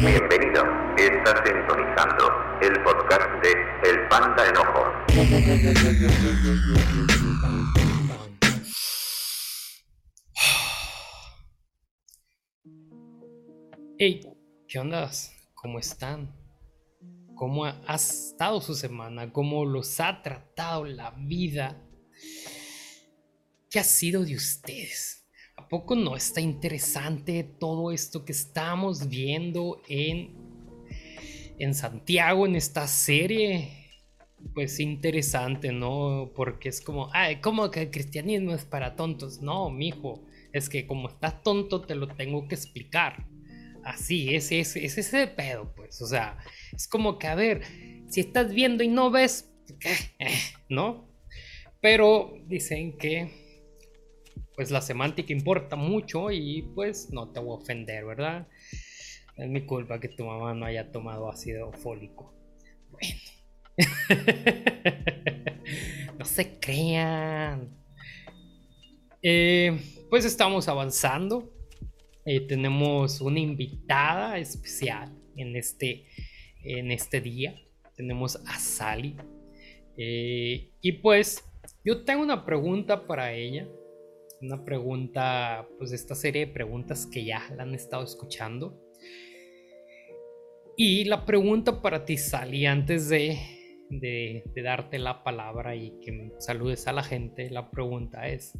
Bienvenido, estás sintonizando el podcast de El Panda Enojo. Hey, ¿qué onda? ¿Cómo están? ¿Cómo ha estado su semana? ¿Cómo los ha tratado la vida? ¿Qué ha sido de ustedes? ¿A poco no está interesante todo esto que estamos viendo en, en Santiago, en esta serie? Pues interesante, ¿no? Porque es como, ay, ¿cómo que el cristianismo es para tontos? No, mijo, es que como estás tonto te lo tengo que explicar. Así, es, es, es ese pedo, pues. O sea, es como que, a ver, si estás viendo y no ves, ¿no? Pero dicen que pues la semántica importa mucho y pues no te voy a ofender, ¿verdad? Es mi culpa que tu mamá no haya tomado ácido fólico. Bueno. no se crean. Eh, pues estamos avanzando. Eh, tenemos una invitada especial en este, en este día. Tenemos a Sally. Eh, y pues yo tengo una pregunta para ella. Una pregunta, pues de esta serie de preguntas que ya la han estado escuchando. Y la pregunta para ti, Sally, antes de, de, de darte la palabra y que saludes a la gente, la pregunta es,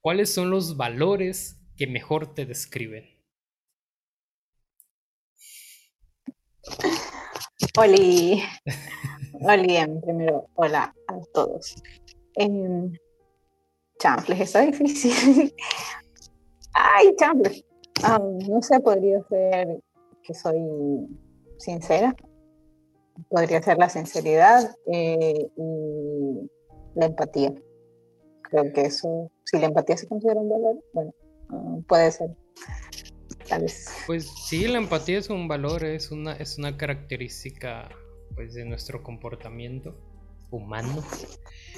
¿cuáles son los valores que mejor te describen? Oli, Oli, primero, hola a todos. Eh, champles, está difícil. Ay, champles. no sé, podría ser que soy sincera. Podría ser la sinceridad eh, y la empatía. Creo que eso, si la empatía se considera un valor, bueno, puede ser. Tal vez. Pues sí, la empatía es un valor, es una, es una característica pues, de nuestro comportamiento humano.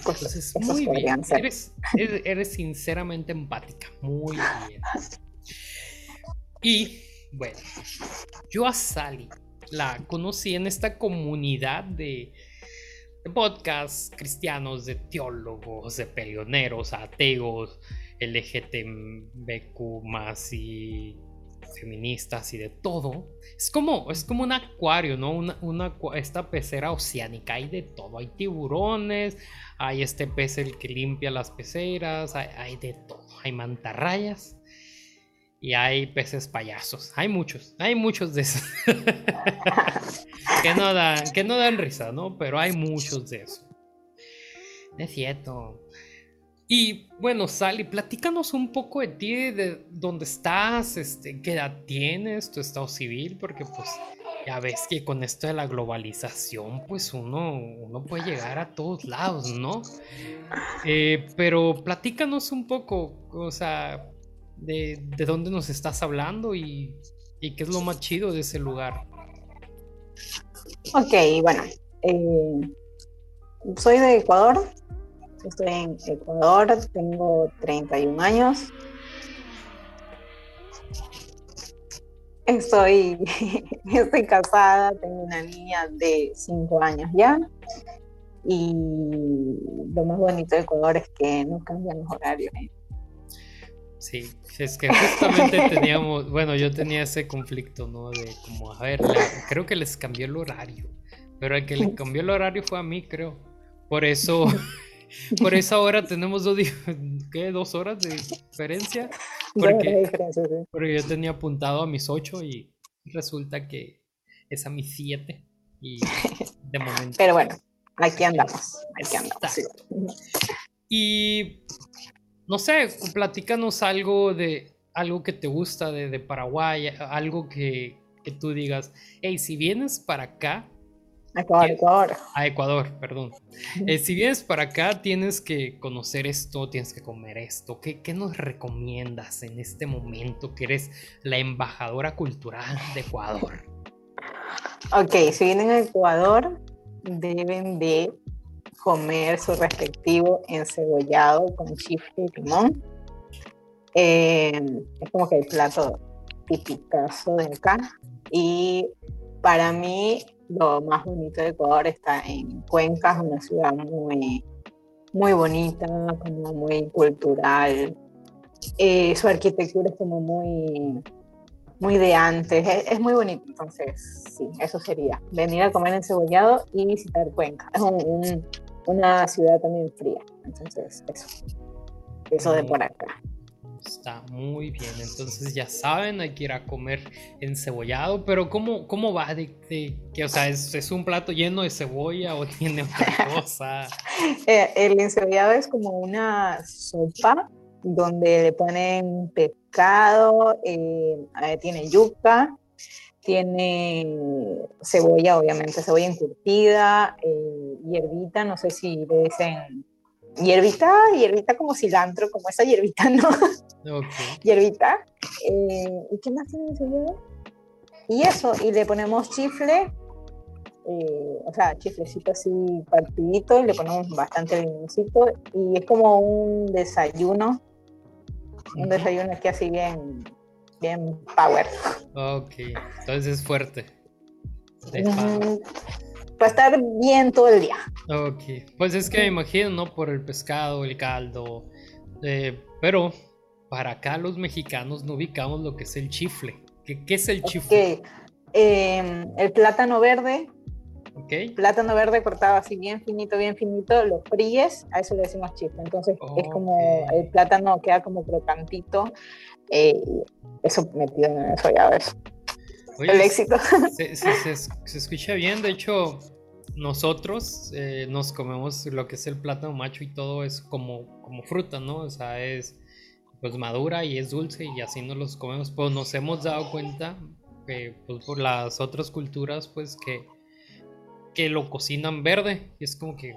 Pues, Entonces, muy bien. Eres, eres, sinceramente empática. Muy bien. Y bueno, yo a Sally la conocí en esta comunidad de, de podcasts cristianos, de teólogos, de peleoneros, ateos, LGTBQ más y feministas y de todo. Es como, es como un acuario, ¿no? Una, esta pecera oceánica, hay de todo. Hay tiburones, hay este pez el que limpia las peceras, hay, de todo. Hay mantarrayas y hay peces payasos. Hay muchos, hay muchos de esos. que, no dan, que no dan risa, ¿no? Pero hay muchos de esos. Es cierto. Y bueno, Sally, platícanos un poco de ti, de dónde estás, este, qué edad tienes, tu estado civil, porque pues ya ves que con esto de la globalización, pues uno, uno puede llegar a todos lados, ¿no? Eh, pero platícanos un poco, o sea, de, dónde nos estás hablando y, y, qué es lo más chido de ese lugar. Ok, bueno, eh, soy de Ecuador, Estoy en Ecuador, tengo 31 años. Estoy, estoy casada, tengo una niña de 5 años ya. Y lo más bonito de Ecuador es que no cambian los horarios. ¿eh? Sí, es que justamente teníamos, bueno, yo tenía ese conflicto, ¿no? De como, a ver, creo que les cambió el horario, pero el que le cambió el horario fue a mí, creo. Por eso Por esa hora tenemos dos, ¿qué? dos horas de diferencia. Porque, porque yo tenía apuntado a mis ocho y resulta que es a mis siete. Y de momento. Pero bueno, aquí andamos. Aquí andamos. Y no sé, platícanos algo de algo que te gusta de, de Paraguay, algo que, que tú digas, hey, si vienes para acá, Ecuador, Ecuador. A Ecuador, perdón. Eh, si vienes para acá, tienes que conocer esto, tienes que comer esto. ¿Qué, ¿Qué, nos recomiendas en este momento que eres la embajadora cultural de Ecuador? Ok, si vienen a Ecuador, deben de comer su respectivo encebollado con chifle y limón. Eh, es como que el plato típico de acá. Y para mí, lo más bonito de Ecuador está en Cuenca, es una ciudad muy, muy bonita, como muy cultural. Eh, su arquitectura es como muy, muy de antes, es, muy bonito. Entonces, sí, eso sería. Venir a comer en Cebollado y visitar Cuenca. Es una ciudad también fría. Entonces, eso. Eso de por acá. Está muy bien, entonces ya saben, hay que ir a comer encebollado, pero ¿cómo, cómo va? De, que, o sea, ¿es, un plato lleno de cebolla o tiene otra cosa? Eh, el encebollado es como una sopa donde le ponen pescado, eh, tiene yuca, tiene cebolla, obviamente, cebolla encurtida, eh, hierbita, no sé si le dicen hierbita, hierbita como cilantro, como esa hierbita, ¿no? hierbita. Eh, ¿Y qué más tiene cebolla? Y eso, y le ponemos chifle, o sea, chiflecito así partidito, y le ponemos bastante limoncito, y es como un desayuno un desayuno que así bien, bien power. Ok, entonces es fuerte. Para estar bien todo el día. Ok, pues es que me imagino, ¿no? Por el pescado, el caldo, eh, pero para acá los mexicanos no ubicamos lo que es el chifle. ¿Qué, es el chifle? Em, el plátano verde Plátano verde cortado así bien finito, bien finito, lo fríes, a eso le decimos chifle. Entonces es como el plátano queda como crocantito, eh, eso metido en el el éxito. Se, se, escucha bien, de hecho, nosotros eh, nos comemos lo que es el plátano macho y todo es como, como fruta, ¿no? O sea, es pues madura y es dulce y así nos los comemos, pero nos hemos dado cuenta que pues, por las otras culturas, pues que que lo cocinan verde. Y es como que,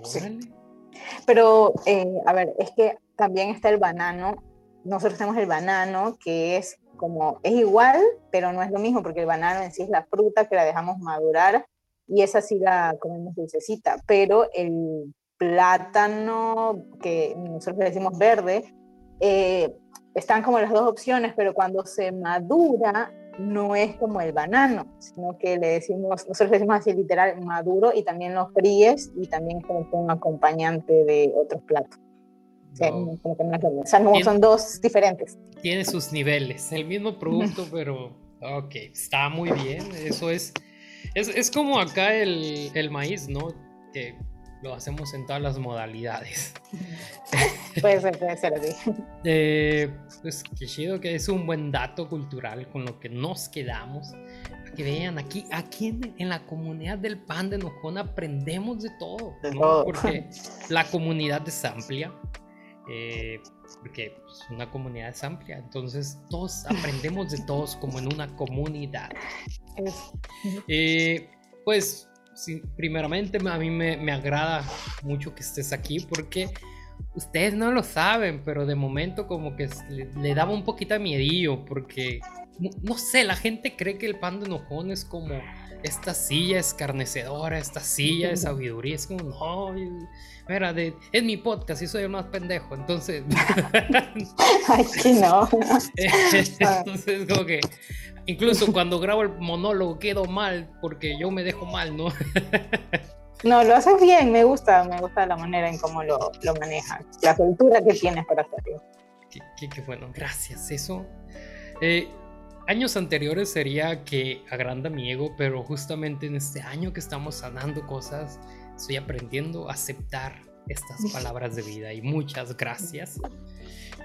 Pero, eh, a ver, es que también está el banano. Nosotros tenemos el banano, que es como, es igual, pero no es lo mismo, porque el banano en sí es la fruta que la dejamos madurar y esa sí la comemos dulcecita. Pero el plátano, que nosotros le decimos verde, eh, están como las dos opciones, pero cuando se madura no es como el banano, sino que le decimos, nosotros le decimos así literal maduro y también lo fríes y también como un acompañante de otros platos. O sea, son dos diferentes. Tiene sus niveles, el mismo producto, pero ok, está muy bien. Eso es, es, es como acá el, el maíz, ¿no? Que lo hacemos en todas las modalidades. puede ser, puede ser así. Eh, pues qué chido que es un buen dato cultural con lo que nos quedamos. Para que vean, aquí, aquí en, la comunidad del pan de Nojón aprendemos de todo. Porque la comunidad es amplia. Eh, porque pues, una comunidad es amplia, entonces todos aprendemos de todos como en una comunidad. Eh, pues primeramente a mí me, agrada mucho que estés aquí porque ustedes no lo saben, pero de momento como que le, daba un poquito de miedillo porque, no, sé, la gente cree que el pan de enojón es como esta silla escarnecedora, esta silla de sabiduría, es como, no, mira, de, es mi podcast y soy el más pendejo, entonces... Ay, que no. entonces como que Incluso cuando grabo el monólogo quedo mal porque yo me dejo mal, ¿no? no, lo haces bien, me gusta, me gusta la manera en cómo lo, lo manejas, la cultura que tienes para hacerlo. Qué, qué, bueno, gracias. Eso. Eh, años anteriores sería que agranda mi ego, pero justamente en este año que estamos sanando cosas, estoy aprendiendo a aceptar estas palabras de vida y muchas gracias.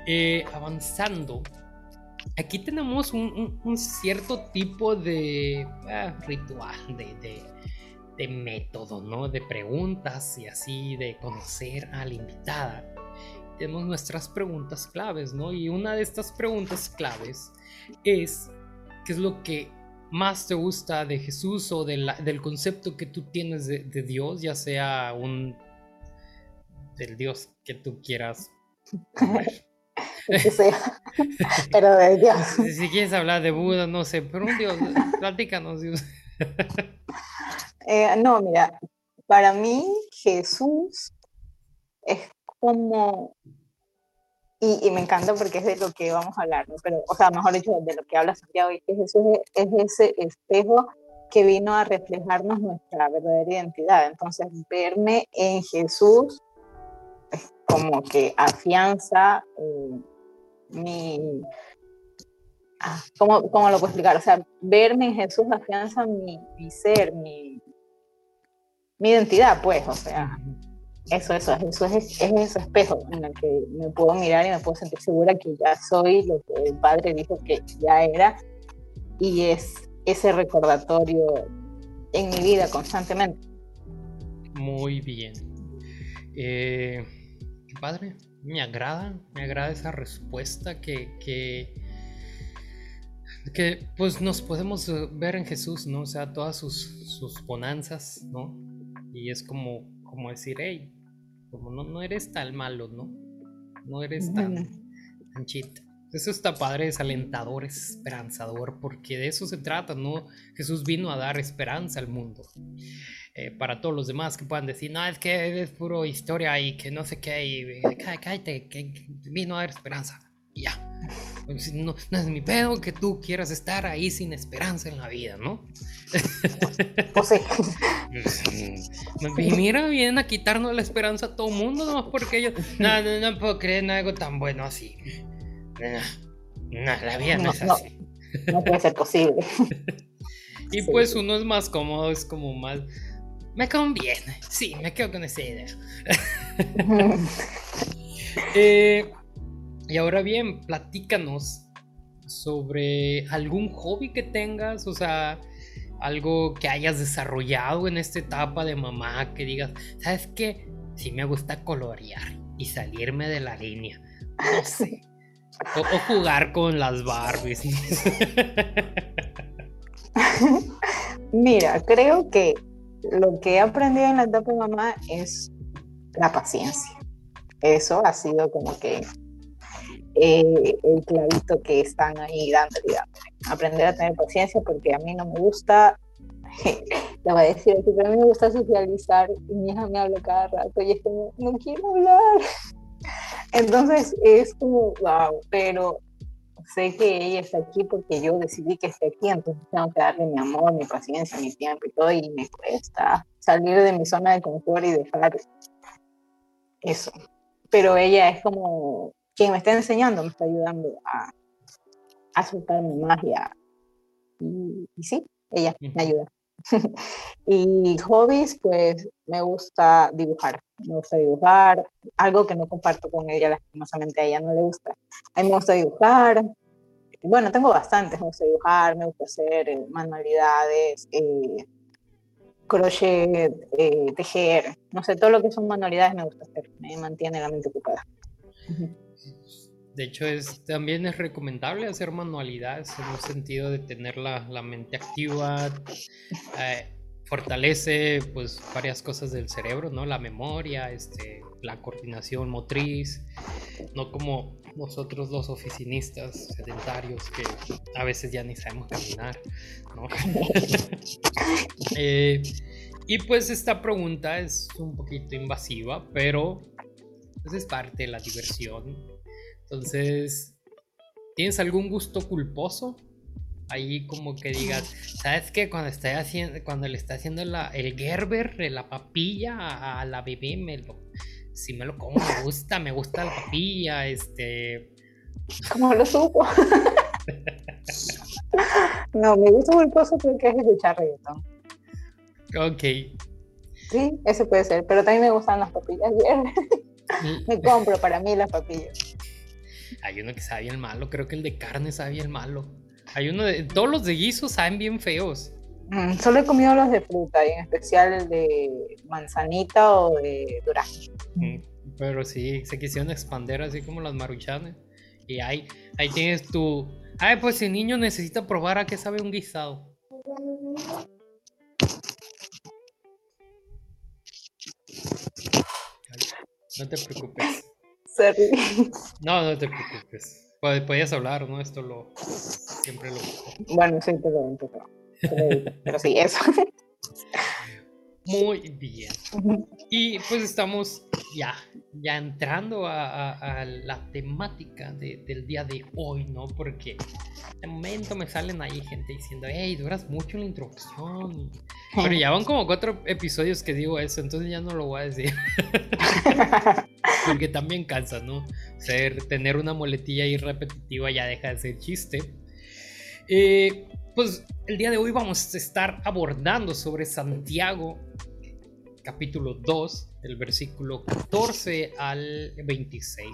Eh, avanzando, aquí tenemos un, cierto tipo de ah, ritual, de, método, ¿no? De preguntas y así, de conocer a la invitada. Tenemos nuestras preguntas claves, ¿no? Y una de estas preguntas claves es, ¿qué es lo que más te gusta de Jesús o del concepto que tú tienes de, de Dios, ya sea un del Dios que tú quieras pero de Dios. Si quieres hablar de Buda, no sé, pero un Dios, platícanos. Dios. Eh, no, mira, para mí Jesús es como y, me encanta porque es de lo que vamos a hablar, ¿no? Pero, o sea, mejor dicho, de lo que habla Santiago, y que Jesús es, ese espejo que vino a reflejarnos nuestra verdadera identidad. Entonces, verme en Jesús es como que afianza eh, mi... Ah, ¿cómo, ¿Cómo, lo puedo explicar? O sea, verme en Jesús afianza mi, ser, mi, mi identidad, pues, o sea, eso, eso, eso es, ese espejo en el que me puedo mirar y me puedo sentir segura que ya soy lo que el Padre dijo que ya era y es ese recordatorio en mi vida constantemente. Muy bien. Eh, padre, me agrada, me agrada esa respuesta que, que, que, pues nos podemos ver en Jesús, ¿no? O sea, todas sus, sus bonanzas, ¿no? Y es como, como decir, hey, como no, no eres tan malo, ¿no? No eres tan, tan chit. Eso está padre, es alentador, es esperanzador, porque de eso se trata, ¿no? Jesús vino a dar esperanza al mundo. Eh, para todos los demás que puedan decir, no, es que es puro historia y que no sé qué, y cállate, que vino a dar esperanza. Y ya. No, no, es mi pedo que tú quieras estar ahí sin esperanza en la vida, ¿no? Pues sí. Y mira, vienen a quitarnos la esperanza a todo el mundo, nomás porque ellos. No, no, no puedo creer en algo tan bueno así. No, la vida no, es así. No, puede ser posible. y pues uno es más cómodo, es como más. Me conviene. Sí, me quedo con esa idea. eh, y ahora bien, platícanos sobre algún hobby que tengas, o sea, algo que hayas desarrollado en esta etapa de mamá, que digas, ¿sabes qué? Sí me gusta colorear y salirme de la línea. No sé. O, jugar con las Barbies. Mira, creo que lo que he aprendido en la etapa de mamá es la paciencia. Eso ha sido como que eh, el clavito que están ahí dando Aprender a tener paciencia porque a mí no me gusta, le voy a decir aquí, pero a mí me gusta socializar y mi hija me habla cada rato y es como, no quiero hablar. Entonces es como, wow, pero sé que ella está aquí porque yo decidí que esté aquí, entonces tengo que darle mi amor, mi paciencia, mi tiempo y todo, y me cuesta salir de mi zona de confort y dejar eso. Pero ella es como quien me está enseñando me está ayudando a, a soltar mi magia. Y, sí, ella me ayuda. y hobbies, pues me gusta dibujar. Me gusta dibujar, algo que no comparto con ella, lastimosamente a ella no le gusta. A mí me gusta dibujar. Bueno, tengo bastantes, me gusta dibujar, me gusta hacer eh, manualidades, eh, crochet, eh, tejer, no sé, todo lo que son manualidades me gusta hacer, me mantiene la mente ocupada. De hecho, es, también es recomendable hacer manualidades en un sentido de tener la, mente activa, eh, fortalece pues varias cosas del cerebro, ¿no? La memoria, este, la coordinación motriz, no como nosotros los oficinistas sedentarios que a veces ya ni sabemos caminar, ¿no? Eh, y pues esta pregunta es un poquito invasiva, pero pues es parte de la diversión entonces, ¿tienes algún gusto culposo? Ahí como que digas, ¿sabes qué? Cuando, está haciendo, cuando le está haciendo el Gerber, la papilla a, la bebé, me lo, si me lo como, me gusta, me gusta la papilla, este... ¿Cómo lo supo? no, mi gusto culposo creo que es escuchar reggaetón. Ok. Sí, ese puede ser, pero también me gustan las papillas me compro para mí las papillas. Hay uno que sabe el malo, creo que el de carne sabe el malo. Hay uno de. Todos los de guiso saben bien feos. Mm, solo he comido los de fruta, y en especial el de manzanita o de durazno. Mm, pero sí, se quisieron expander así como las maruchanes. Y ahí, ahí tienes tu. Ay, pues el niño necesita probar a qué sabe un guisado. No te preocupes. No, no te preocupes. Podías hablar, ¿no? Esto lo. Siempre lo. Bueno, sí, pero, pero, pero sí, eso. Muy bien. Y pues estamos ya, ya entrando a, la temática del día de hoy, ¿no? Porque de momento me salen ahí gente diciendo, hey, duras mucho la introducción. Pero ya van como cuatro episodios que digo eso, entonces ya no lo voy a decir. Porque también cansa, ¿no? Ser, tener una muletilla ahí repetitiva ya deja de ser chiste. Eh, pues el día de hoy vamos a estar abordando sobre Santiago, capítulo 2, del versículo 14 al 26.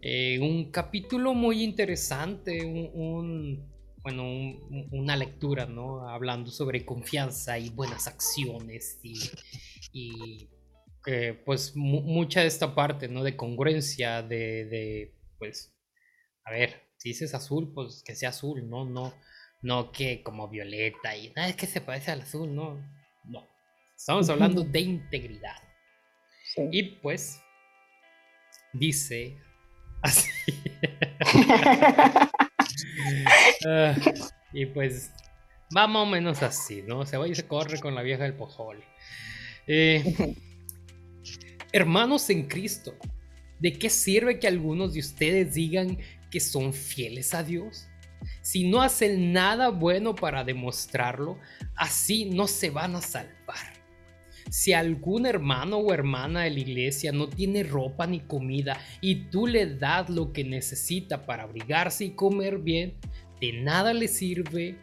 Eh, un capítulo muy interesante, un, bueno, una lectura, ¿no? Hablando sobre confianza y buenas acciones y, pues mucha de esta parte, ¿no? De congruencia, de, de, pues, a ver, si dices azul, pues que sea azul, ¿no? No, no que como violeta y nada, es que se parece al azul, no. No. Estamos hablando de integridad. Y pues dice así. Ah, y pues va más o menos así, ¿no? Se va y se corre con la vieja del pojole. Eh, hermanos en Cristo, ¿de qué sirve que algunos de ustedes digan que son fieles a Dios? Si no hacen nada bueno para demostrarlo, así no se van a salvar. Si algún hermano o hermana de la iglesia no tiene ropa ni comida y tú le das lo que necesita para abrigarse y comer bien, de nada le sirve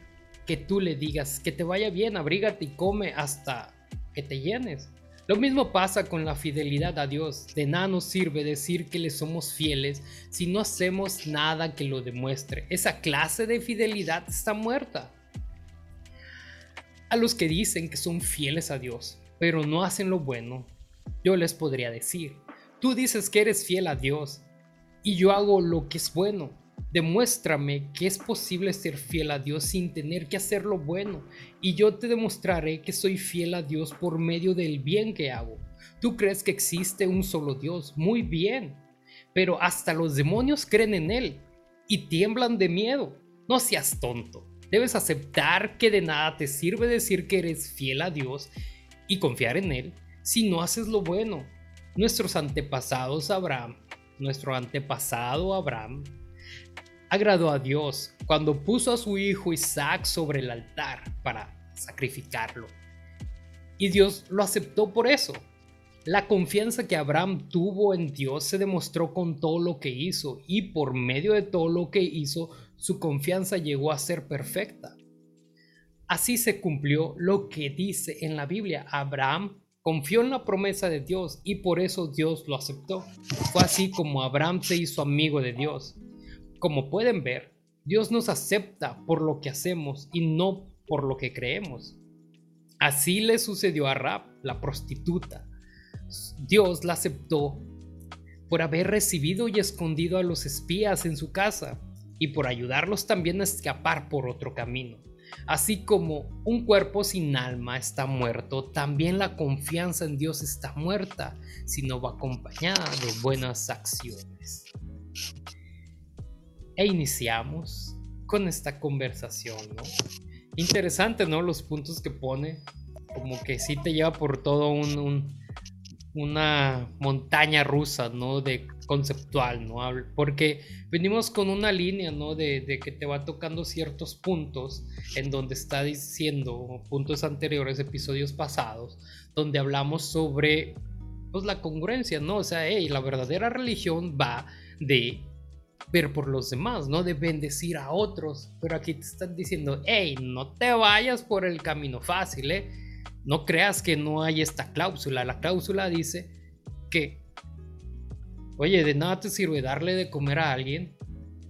que tú le digas que te vaya bien, abrígate y come hasta que te llenes. Lo mismo pasa con la fidelidad a Dios. De nada nos sirve decir que le somos fieles si no hacemos nada que lo demuestre. Esa clase de fidelidad está muerta. A los que dicen que son fieles a Dios, pero no hacen lo bueno, yo les podría decir, tú dices que eres fiel a Dios y yo hago lo que es bueno, Demuéstrame que es posible ser fiel a Dios sin tener que hacer lo bueno, y yo te demostraré que soy fiel a Dios por medio del bien que hago. Tú crees que existe un solo Dios, muy bien, pero hasta los demonios creen en Él y tiemblan de miedo. No seas tonto. Debes aceptar que de nada te sirve decir que eres fiel a Dios y confiar en Él si no haces lo bueno. Nuestros antepasados Abraham, nuestro antepasado Abraham, agradó a Dios cuando puso a su hijo Isaac sobre el altar para sacrificarlo. Y Dios lo aceptó por eso. La confianza que Abraham tuvo en Dios se demostró con todo lo que hizo y por medio de todo lo que hizo su confianza llegó a ser perfecta. Así se cumplió lo que dice en la Biblia. Abraham confió en la promesa de Dios y por eso Dios lo aceptó. Fue así como Abraham se hizo amigo de Dios. Como pueden ver, Dios nos acepta por lo que hacemos y no por lo que creemos. Así le sucedió a Rab, la prostituta. Dios la aceptó por haber recibido y escondido a los espías en su casa y por ayudarlos también a escapar por otro camino. Así como un cuerpo sin alma está muerto, también la confianza en Dios está muerta si no va acompañada de buenas acciones e iniciamos con esta conversación, ¿no? Interesante, ¿no? Los puntos que pone, como que sí te lleva por todo un, una montaña rusa, ¿no? De conceptual, ¿no? Porque venimos con una línea, ¿no? De, que te va tocando ciertos puntos en donde está diciendo, puntos anteriores, episodios pasados, donde hablamos sobre, pues, la congruencia, ¿no? O sea, hey, la verdadera religión va de ver por los demás, no de bendecir a otros. Pero aquí te están diciendo, hey, no te vayas por el camino fácil, ¿eh? No creas que no hay esta cláusula. La cláusula dice que, oye, de nada te sirve darle de comer a alguien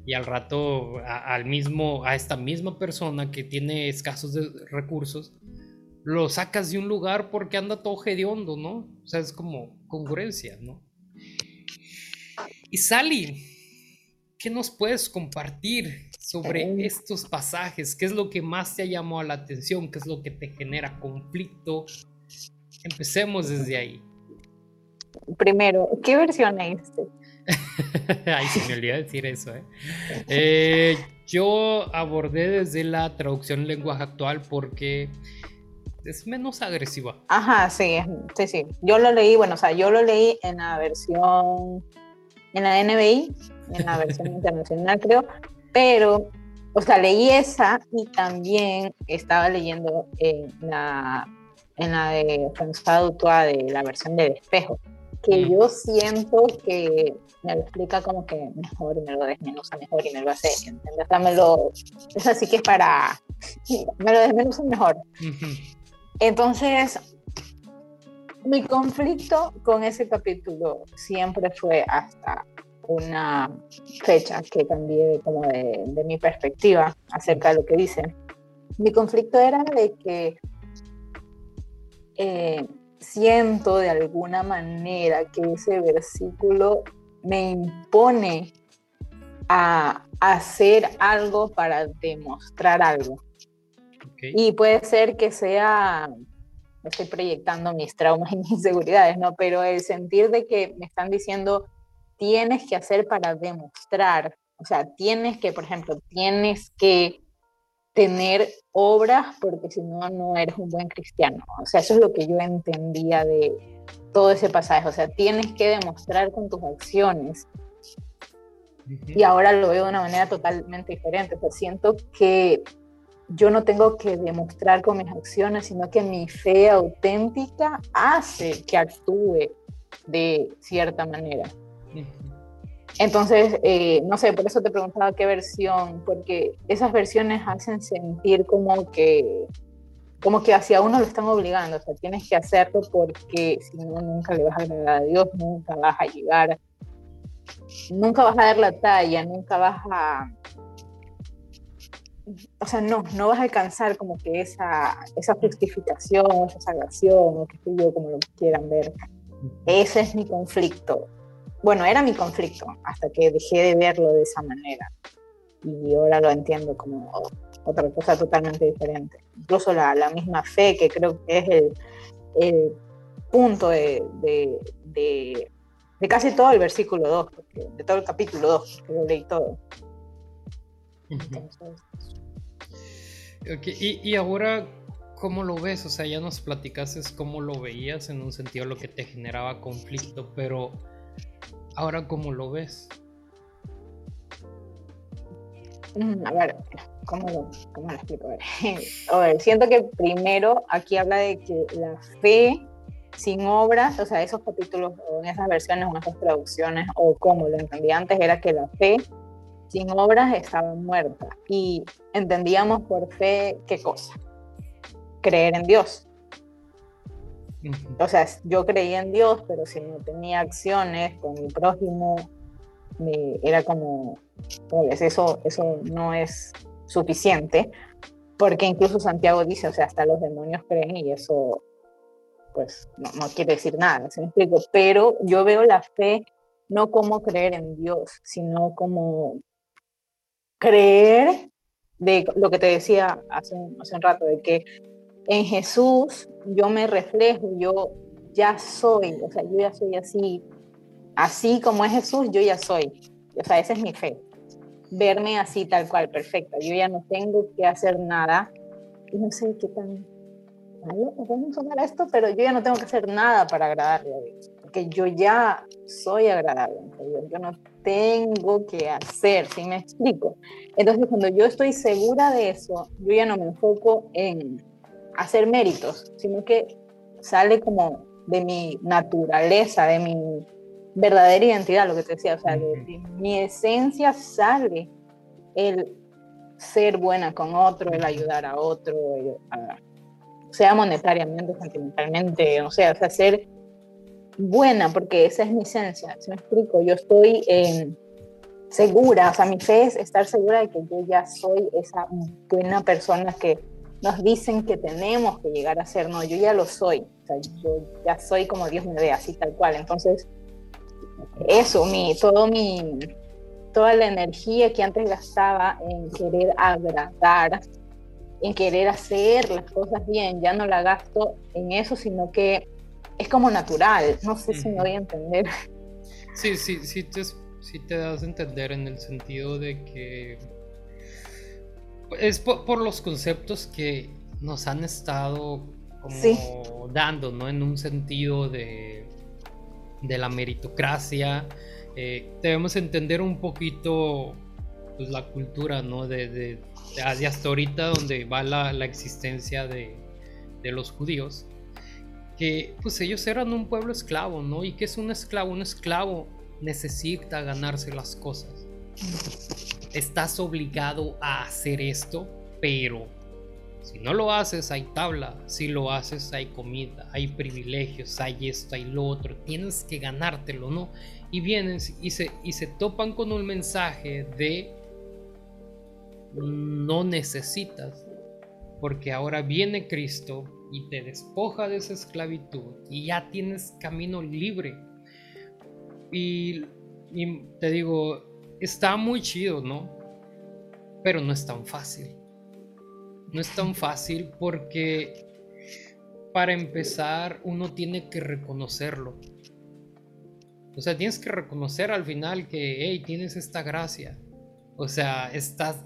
y al rato al mismo, a esta misma persona que tiene escasos recursos, lo sacas de un lugar porque anda todo hediondo, ¿no? O sea, es como congruencia, ¿no? Y Sally, ¿Qué nos puedes compartir sobre estos pasajes? ¿Qué es lo que más te ha llamado la atención? ¿Qué es lo que te genera conflicto? Empecemos desde ahí. Primero, ¿qué versión es este? Ay, se me olvidó decir eso. ¿eh? ¿eh? yo abordé desde la traducción en lenguaje actual porque es menos agresiva. Ajá, sí, sí, sí. Yo lo leí, bueno, o sea, yo lo leí en la versión, en la NBI, en la versión internacional creo, pero, o sea, leí esa y también estaba leyendo en la, en la de François Dutois de la versión de espejo, que mm. yo siento que me lo explica como que mejor y me lo desmenuza mejor y me lo hace, ¿entiendes? O sea, me lo, eso sí que es para, me lo desmenuza mejor. Entonces, mi conflicto con ese capítulo siempre fue hasta una fecha que cambié como de, de, mi perspectiva acerca de lo que dice. Mi conflicto era de que eh, siento de alguna manera que ese versículo me impone a hacer algo para demostrar algo. Y puede ser que sea, estoy proyectando mis traumas y mis inseguridades, ¿no? Pero el sentir de que me están diciendo, tienes que hacer para demostrar, o sea, tienes que, por ejemplo, tienes que tener obras porque si no, no eres un buen cristiano. O sea, eso es lo que yo entendía de todo ese pasaje. O sea, tienes que demostrar con tus acciones. Y ahora lo veo de una manera totalmente diferente. O sea, siento que yo no tengo que demostrar con mis acciones, sino que mi fe auténtica hace que actúe de cierta manera. Entonces, eh, no sé, por eso te preguntaba qué versión, porque esas versiones hacen sentir como que, como que hacia uno lo están obligando, o sea, tienes que hacerlo porque si no, nunca le vas a agradar a Dios, nunca vas a llegar, nunca vas a dar la talla, nunca vas a, o sea, no, no vas a alcanzar como que esa, esa justificación, esa salvación, o que estoy yo, como lo quieran ver. Ese es mi conflicto. Bueno, era mi conflicto hasta que dejé de verlo de esa manera. Y ahora lo entiendo como otra cosa totalmente diferente. Incluso la, la misma fe, que creo que es el, el punto de, de, de, de, casi todo el versículo 2, de todo el capítulo 2, que lo leí todo. Entonces, y, y, ahora, ¿cómo lo ves? O sea, ya nos platicaste cómo lo veías en un sentido lo que te generaba conflicto, pero ahora, ¿cómo lo ves? Mm, a ver, ¿cómo lo, cómo lo explico? A ver. a ver, siento que primero aquí habla de que la fe sin obras, o sea, esos capítulos en esas versiones o en esas traducciones, o como lo entendí antes, era que la fe sin obras estaba muerta. Y entendíamos por fe qué cosa? Creer en Dios. O sea, yo creía en Dios, pero si no tenía acciones con mi prójimo, era como, pues eso, eso no es suficiente, porque incluso Santiago dice, o sea, hasta los demonios creen y eso, pues, no, quiere decir nada, ¿se me explico? Pero yo veo la fe no como creer en Dios, sino como creer de lo que te decía hace un rato, de que en Jesús yo me reflejo, yo ya soy, o sea, yo ya soy así, así como es Jesús, yo ya soy. O sea, esa es mi fe. Verme así tal cual, perfecta. Yo ya no tengo que hacer nada. Y no sé qué tan malo a sonar esto, pero yo ya no tengo que hacer nada para agradarle a Dios. Porque yo ya soy agradable Dios. Yo no tengo que hacer, ¿sí me explico? Entonces, cuando yo estoy segura de eso, yo ya no me enfoco en hacer méritos, sino que sale como de mi naturaleza, de mi verdadera identidad, lo que te decía, o sea, de, mi esencia sale el ser buena con otro, el ayudar a otro, sea monetariamente, sentimentalmente, o sea, o sea, ser buena, porque esa es mi esencia, si me explico, yo estoy segura, o sea, mi fe es estar segura de que yo ya soy esa buena persona que nos dicen que tenemos que llegar a ser, no, yo ya lo soy, o sea, yo ya soy como Dios me ve, así tal cual, entonces, eso, mi, todo mi, toda la energía que antes gastaba en querer agradar, en querer hacer las cosas bien, ya no la gasto en eso, sino que es como natural. No sé si me voy a entender. Sí, sí, sí te, sí te das a entender en el sentido de que es por, los conceptos que nos han estado como dando, ¿no? En un sentido de, de la meritocracia. Eh, debemos entender un poquito pues, la cultura, ¿no? De, de, hasta ahorita donde va la, la existencia de, de, los judíos. Que pues ellos eran un pueblo esclavo, ¿no? ¿Y qué es un esclavo? Un esclavo necesita ganarse las cosas. Estás obligado a hacer esto, pero si no lo haces, hay tabla. Si lo haces, hay comida, hay privilegios, hay esto, hay lo otro. Tienes que ganártelo, ¿no? Y vienen y se, y se topan con un mensaje de no necesitas, porque ahora viene Cristo y te despoja de esa esclavitud y ya tienes camino libre. Y, y te digo, está muy chido, ¿no? Pero no es tan fácil no es tan fácil porque para empezar uno tiene que reconocerlo. O sea, tienes que reconocer al final que, hey, tienes esta gracia. O sea, estás,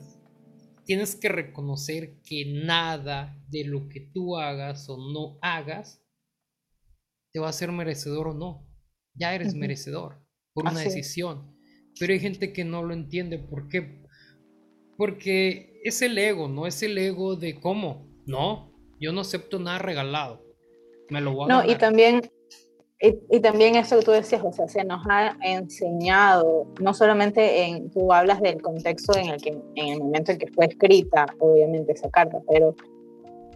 tienes que reconocer que nada de lo que tú hagas o no hagas te va a ser merecedor o no. Ya eres merecedor por una decisión. Pero hay gente que no lo entiende. ¿Por qué? Porque es el ego, no es el ego de cómo. No, yo no acepto nada regalado. Me lo voy a No, y también, y, también eso que tú decías, o sea, se nos ha enseñado, no solamente en, tú hablas del contexto en el, que, en el momento en que fue escrita, obviamente esa carta, pero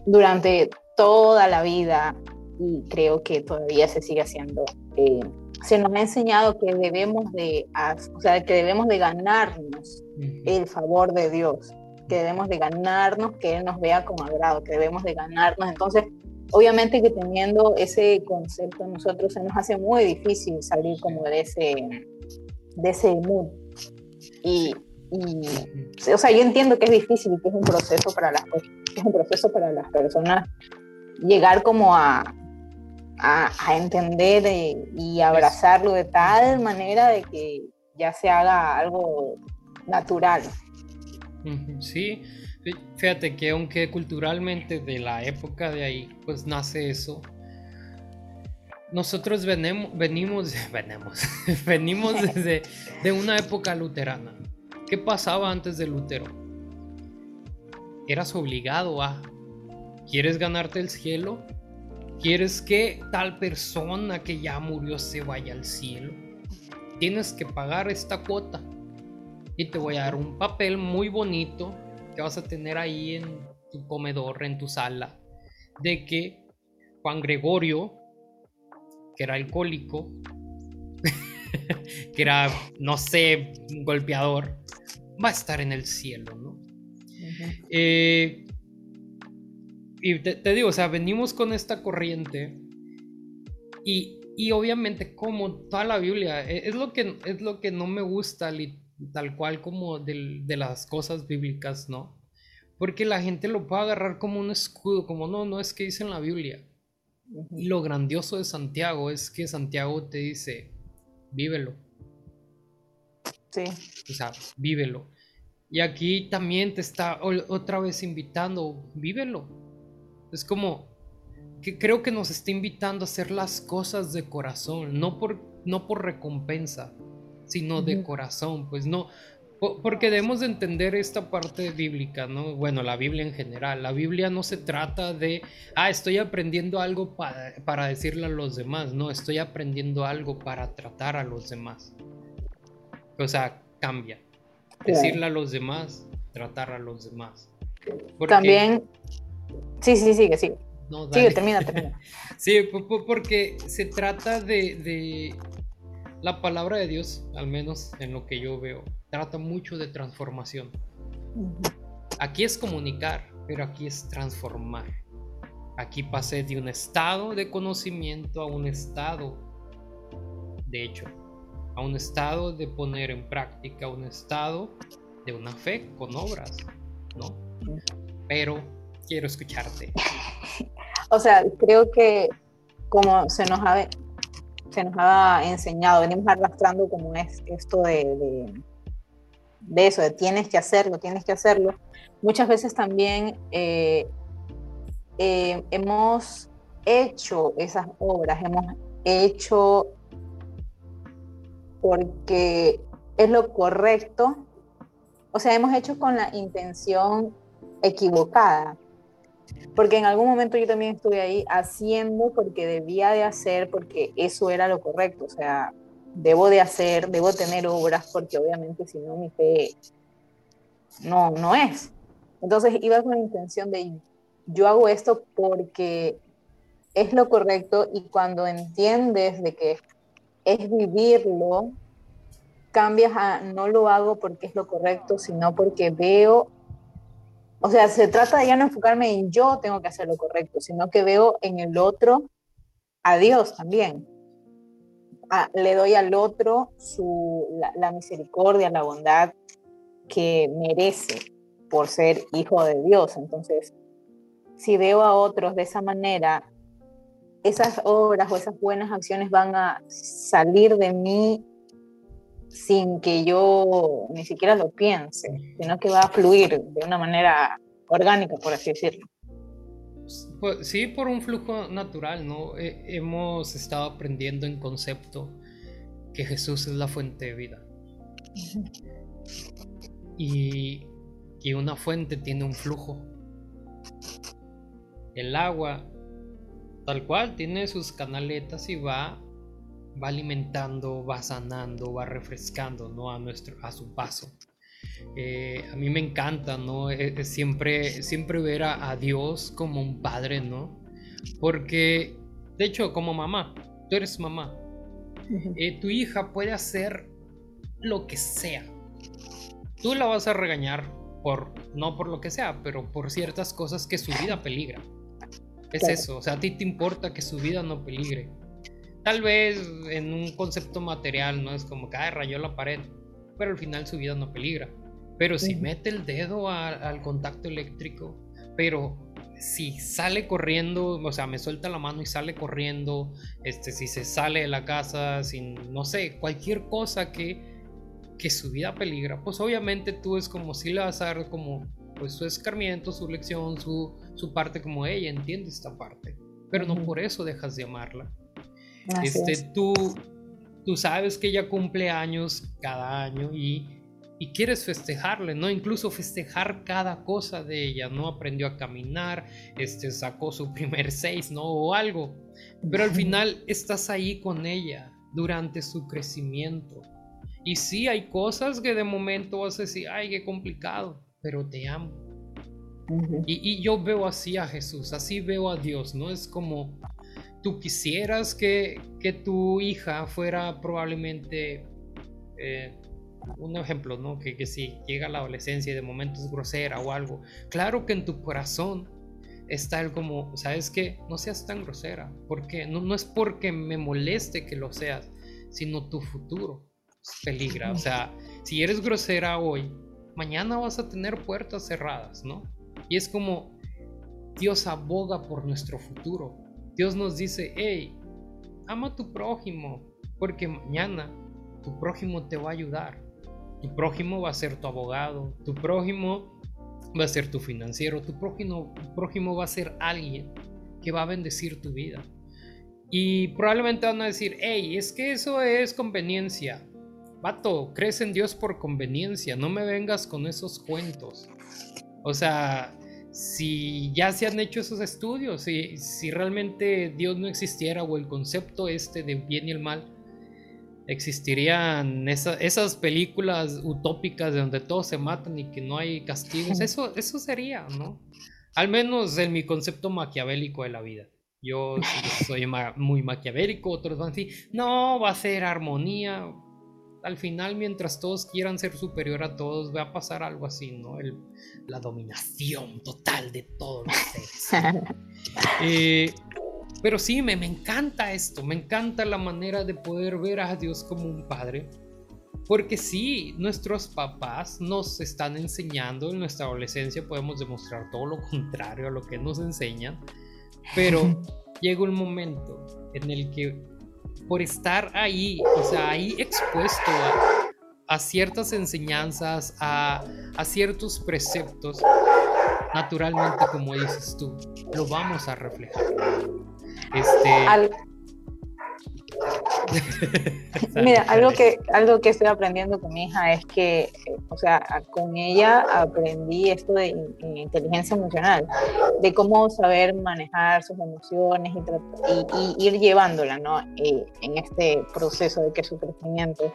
durante toda la vida, y creo que todavía se sigue haciendo, eh, se nos ha enseñado que debemos de, o sea, que debemos de ganarnos el favor de Dios que debemos de ganarnos, que Él nos vea como agrado, que debemos de ganarnos. Entonces, obviamente que teniendo ese concepto nosotros se nos hace muy difícil salir como de ese, de ese mood. Y, o sea, yo entiendo que es difícil y que es un proceso para las, es un proceso para las personas llegar como a, a, a entender y abrazarlo de tal manera de que ya se haga algo natural. Sí, fíjate que aunque culturalmente de la época de ahí, pues nace eso. Nosotros venimos, venimos, venimos, venimos desde de una época luterana. ¿Qué pasaba antes de Lutero? Eras obligado a, ¿quieres ganarte el cielo? ¿Quieres que tal persona que ya murió se vaya al cielo? Tienes que pagar esta cuota y te voy a dar un papel muy bonito que vas a tener ahí en tu comedor, en tu sala, de que Juan Gregorio, que era alcohólico, que era, no sé, un golpeador, va a estar en el cielo, ¿no? Eh, y te, digo, o sea, venimos con esta corriente y, y, obviamente como toda la Biblia, e, es lo que, es lo que no me gusta, tal cual como de, las cosas bíblicas, ¿no? Porque la gente lo puede agarrar como un escudo, como no, no es que dice en la Biblia. Y lo grandioso de Santiago es que Santiago te dice, vívelo. Sí. O sea, vívelo. Y aquí también te está otra vez invitando, vívelo. Es como que creo que nos está invitando a hacer las cosas de corazón, no por, no por recompensa, sino de corazón, pues no, porque debemos de entender esta parte bíblica, ¿no? Bueno, la Biblia en general. La Biblia no se trata de, ah, estoy aprendiendo algo para, para decirle a los demás, no, estoy aprendiendo algo para tratar a los demás. O sea, cambia. Decirle a los demás, tratar a los demás. También, sí, sí, sigue, sigue. No, sigue, termina, termina. sí, porque se trata de la palabra de Dios, al menos en lo que yo veo, trata mucho de transformación. Aquí es comunicar, pero aquí es transformar. Aquí pasé de un estado de conocimiento a un estado de hecho, a un estado de poner en práctica, a un estado de una fe con obras, ¿no? Pero quiero escucharte. o sea, creo que como se nos ha se nos ha enseñado, venimos arrastrando como es esto de, de, eso, de tienes que hacerlo, tienes que hacerlo. Muchas veces también eh, eh, hemos hecho esas obras, hemos hecho porque es lo correcto, o sea, hemos hecho con la intención equivocada, porque en algún momento yo también estuve ahí haciendo porque debía de hacer, porque eso era lo correcto, o sea, debo de hacer, debo tener obras, porque obviamente si no mi fe no, no es. Entonces iba con la intención de yo hago esto porque es lo correcto y cuando entiendes de que es vivirlo, cambias a no lo hago porque es lo correcto, sino porque veo, o sea, se trata de ya no enfocarme en yo tengo que hacer lo correcto, sino que veo en el otro a Dios también. le doy al otro su, la misericordia, la bondad que merece por ser hijo de Dios. Entonces, si veo a otros de esa manera, esas obras o esas buenas acciones van a salir de mí sin que yo ni siquiera lo piense, sino que va a fluir de una manera orgánica, por así decirlo. Pues, sí, por un flujo natural, ¿no? hemos estado aprendiendo en concepto que Jesús es la fuente de vida. Y que una fuente tiene un flujo. El agua, tal cual, tiene sus canaletas y va, va alimentando, va sanando, va refrescando, ¿no? A, nuestro, a su paso. Eh, a mí me encanta, ¿no? Eh, siempre, siempre ver a, Dios como un padre, ¿no? Porque, de hecho, como mamá, tú eres mamá. Eh, tu hija puede hacer lo que sea. Tú la vas a regañar por, no por lo que sea, pero por ciertas cosas que su vida peligra. Es eso, o sea, a ti te importa que su vida no peligre. Tal vez en un concepto material, ¿no? Es como que, ay, rayó la pared, pero al final su vida no peligra. Pero si mete el dedo al contacto eléctrico, pero si sale corriendo, o sea, me suelta la mano y sale corriendo, este, si se sale de la casa, sin, no sé, cualquier cosa que que su vida peligra, pues obviamente tú es como si le vas a dar como pues su escarmiento, su lección, su, su parte como ella entiende esta parte, pero no por eso dejas de amarla. Este, tú, tú sabes que ella cumple años cada año y, y quieres festejarle, ¿no? Incluso festejar cada cosa de ella, ¿no? Aprendió a caminar, este, sacó su primer seis, ¿no? O algo. Pero al final estás ahí con ella durante su crecimiento y sí, hay cosas que de momento vas a decir, ay, qué complicado, pero te amo. y, yo veo así a Jesús, así veo a Dios, ¿no? Es como tú quisieras que, que tu hija fuera probablemente, eh, un ejemplo, ¿no? Que, que si llega a la adolescencia y de momento es grosera o algo, claro que en tu corazón está el como, ¿sabes qué? No seas tan grosera, porque no, no es porque me moleste que lo seas, sino tu futuro peligra. O sea, si eres grosera hoy, mañana vas a tener puertas cerradas, ¿no? Y es como Dios aboga por nuestro futuro. Dios nos dice, hey, ama a tu prójimo, porque mañana tu prójimo te va a ayudar. Tu prójimo va a ser tu abogado, tu prójimo va a ser tu financiero, tu prójimo, prójimo va a ser alguien que va a bendecir tu vida. Y probablemente van a decir, hey, es que eso es conveniencia. Vato, crees en Dios por conveniencia, no me vengas con esos cuentos. O sea, si ya se han hecho esos estudios, si, si realmente Dios no existiera o el concepto este de bien y el mal, existirían esas películas utópicas de donde todos se matan y que no hay castigos. Eso, eso sería, ¿no? Al menos en mi concepto maquiavélico de la vida. Yo soy muy maquiavélico, otros van a decir, no, va a ser armonía al final, mientras todos quieran ser superior a todos, va a pasar algo así, ¿no? la dominación total de todos los seres. Eh, pero sí, me, me encanta esto, me encanta la manera de poder ver a Dios como un padre. Porque sí, nuestros papás nos están enseñando, en nuestra adolescencia podemos demostrar todo lo contrario a lo que nos enseñan, pero llega un momento en el que por estar ahí, o sea, ahí expuesto a, ciertas enseñanzas, a, ciertos preceptos, naturalmente, como dices tú, lo vamos a reflejar. Este... Mira, algo que, algo que estoy aprendiendo con mi hija es que, o sea, con ella aprendí esto de inteligencia emocional, de cómo saber manejar sus emociones y, ir llevándola, ¿no? Eh, en este proceso de que su crecimiento.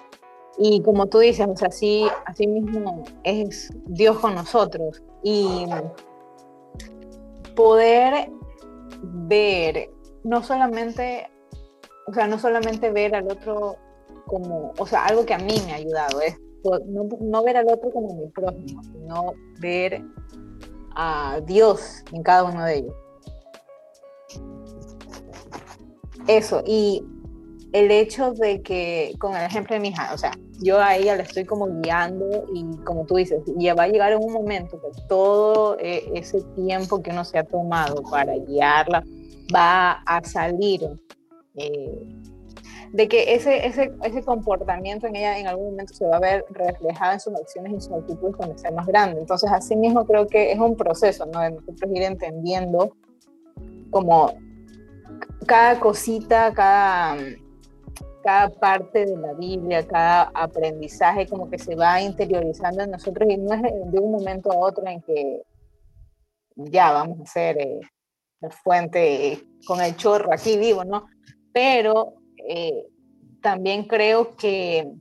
Y como tú dices, o sea, así, así mismo es Dios con nosotros. Y poder ver no solamente o sea, no solamente ver al otro como, o sea, algo que a mí me ha ayudado, es no, ver al otro como mi prójimo, sino ver a Dios en cada uno de ellos. Eso, y el hecho de que, con el ejemplo de mi hija, o sea, yo a ella la estoy como guiando y como tú dices, ya va a llegar un momento que todo eh, ese tiempo que uno se ha tomado para guiarla va a salir eh, de que ese, ese, ese, comportamiento en ella en algún momento se va a ver reflejado en sus acciones y sus actitudes cuando sea más grande. Entonces, así mismo creo que es un proceso, ¿no? De ir entendiendo como cada cosita, cada, cada parte de la Biblia, cada aprendizaje como que se va interiorizando en nosotros y no es de un momento a otro en que ya vamos a ser eh, la fuente con el chorro aquí vivo, ¿no? Pero eh, también creo que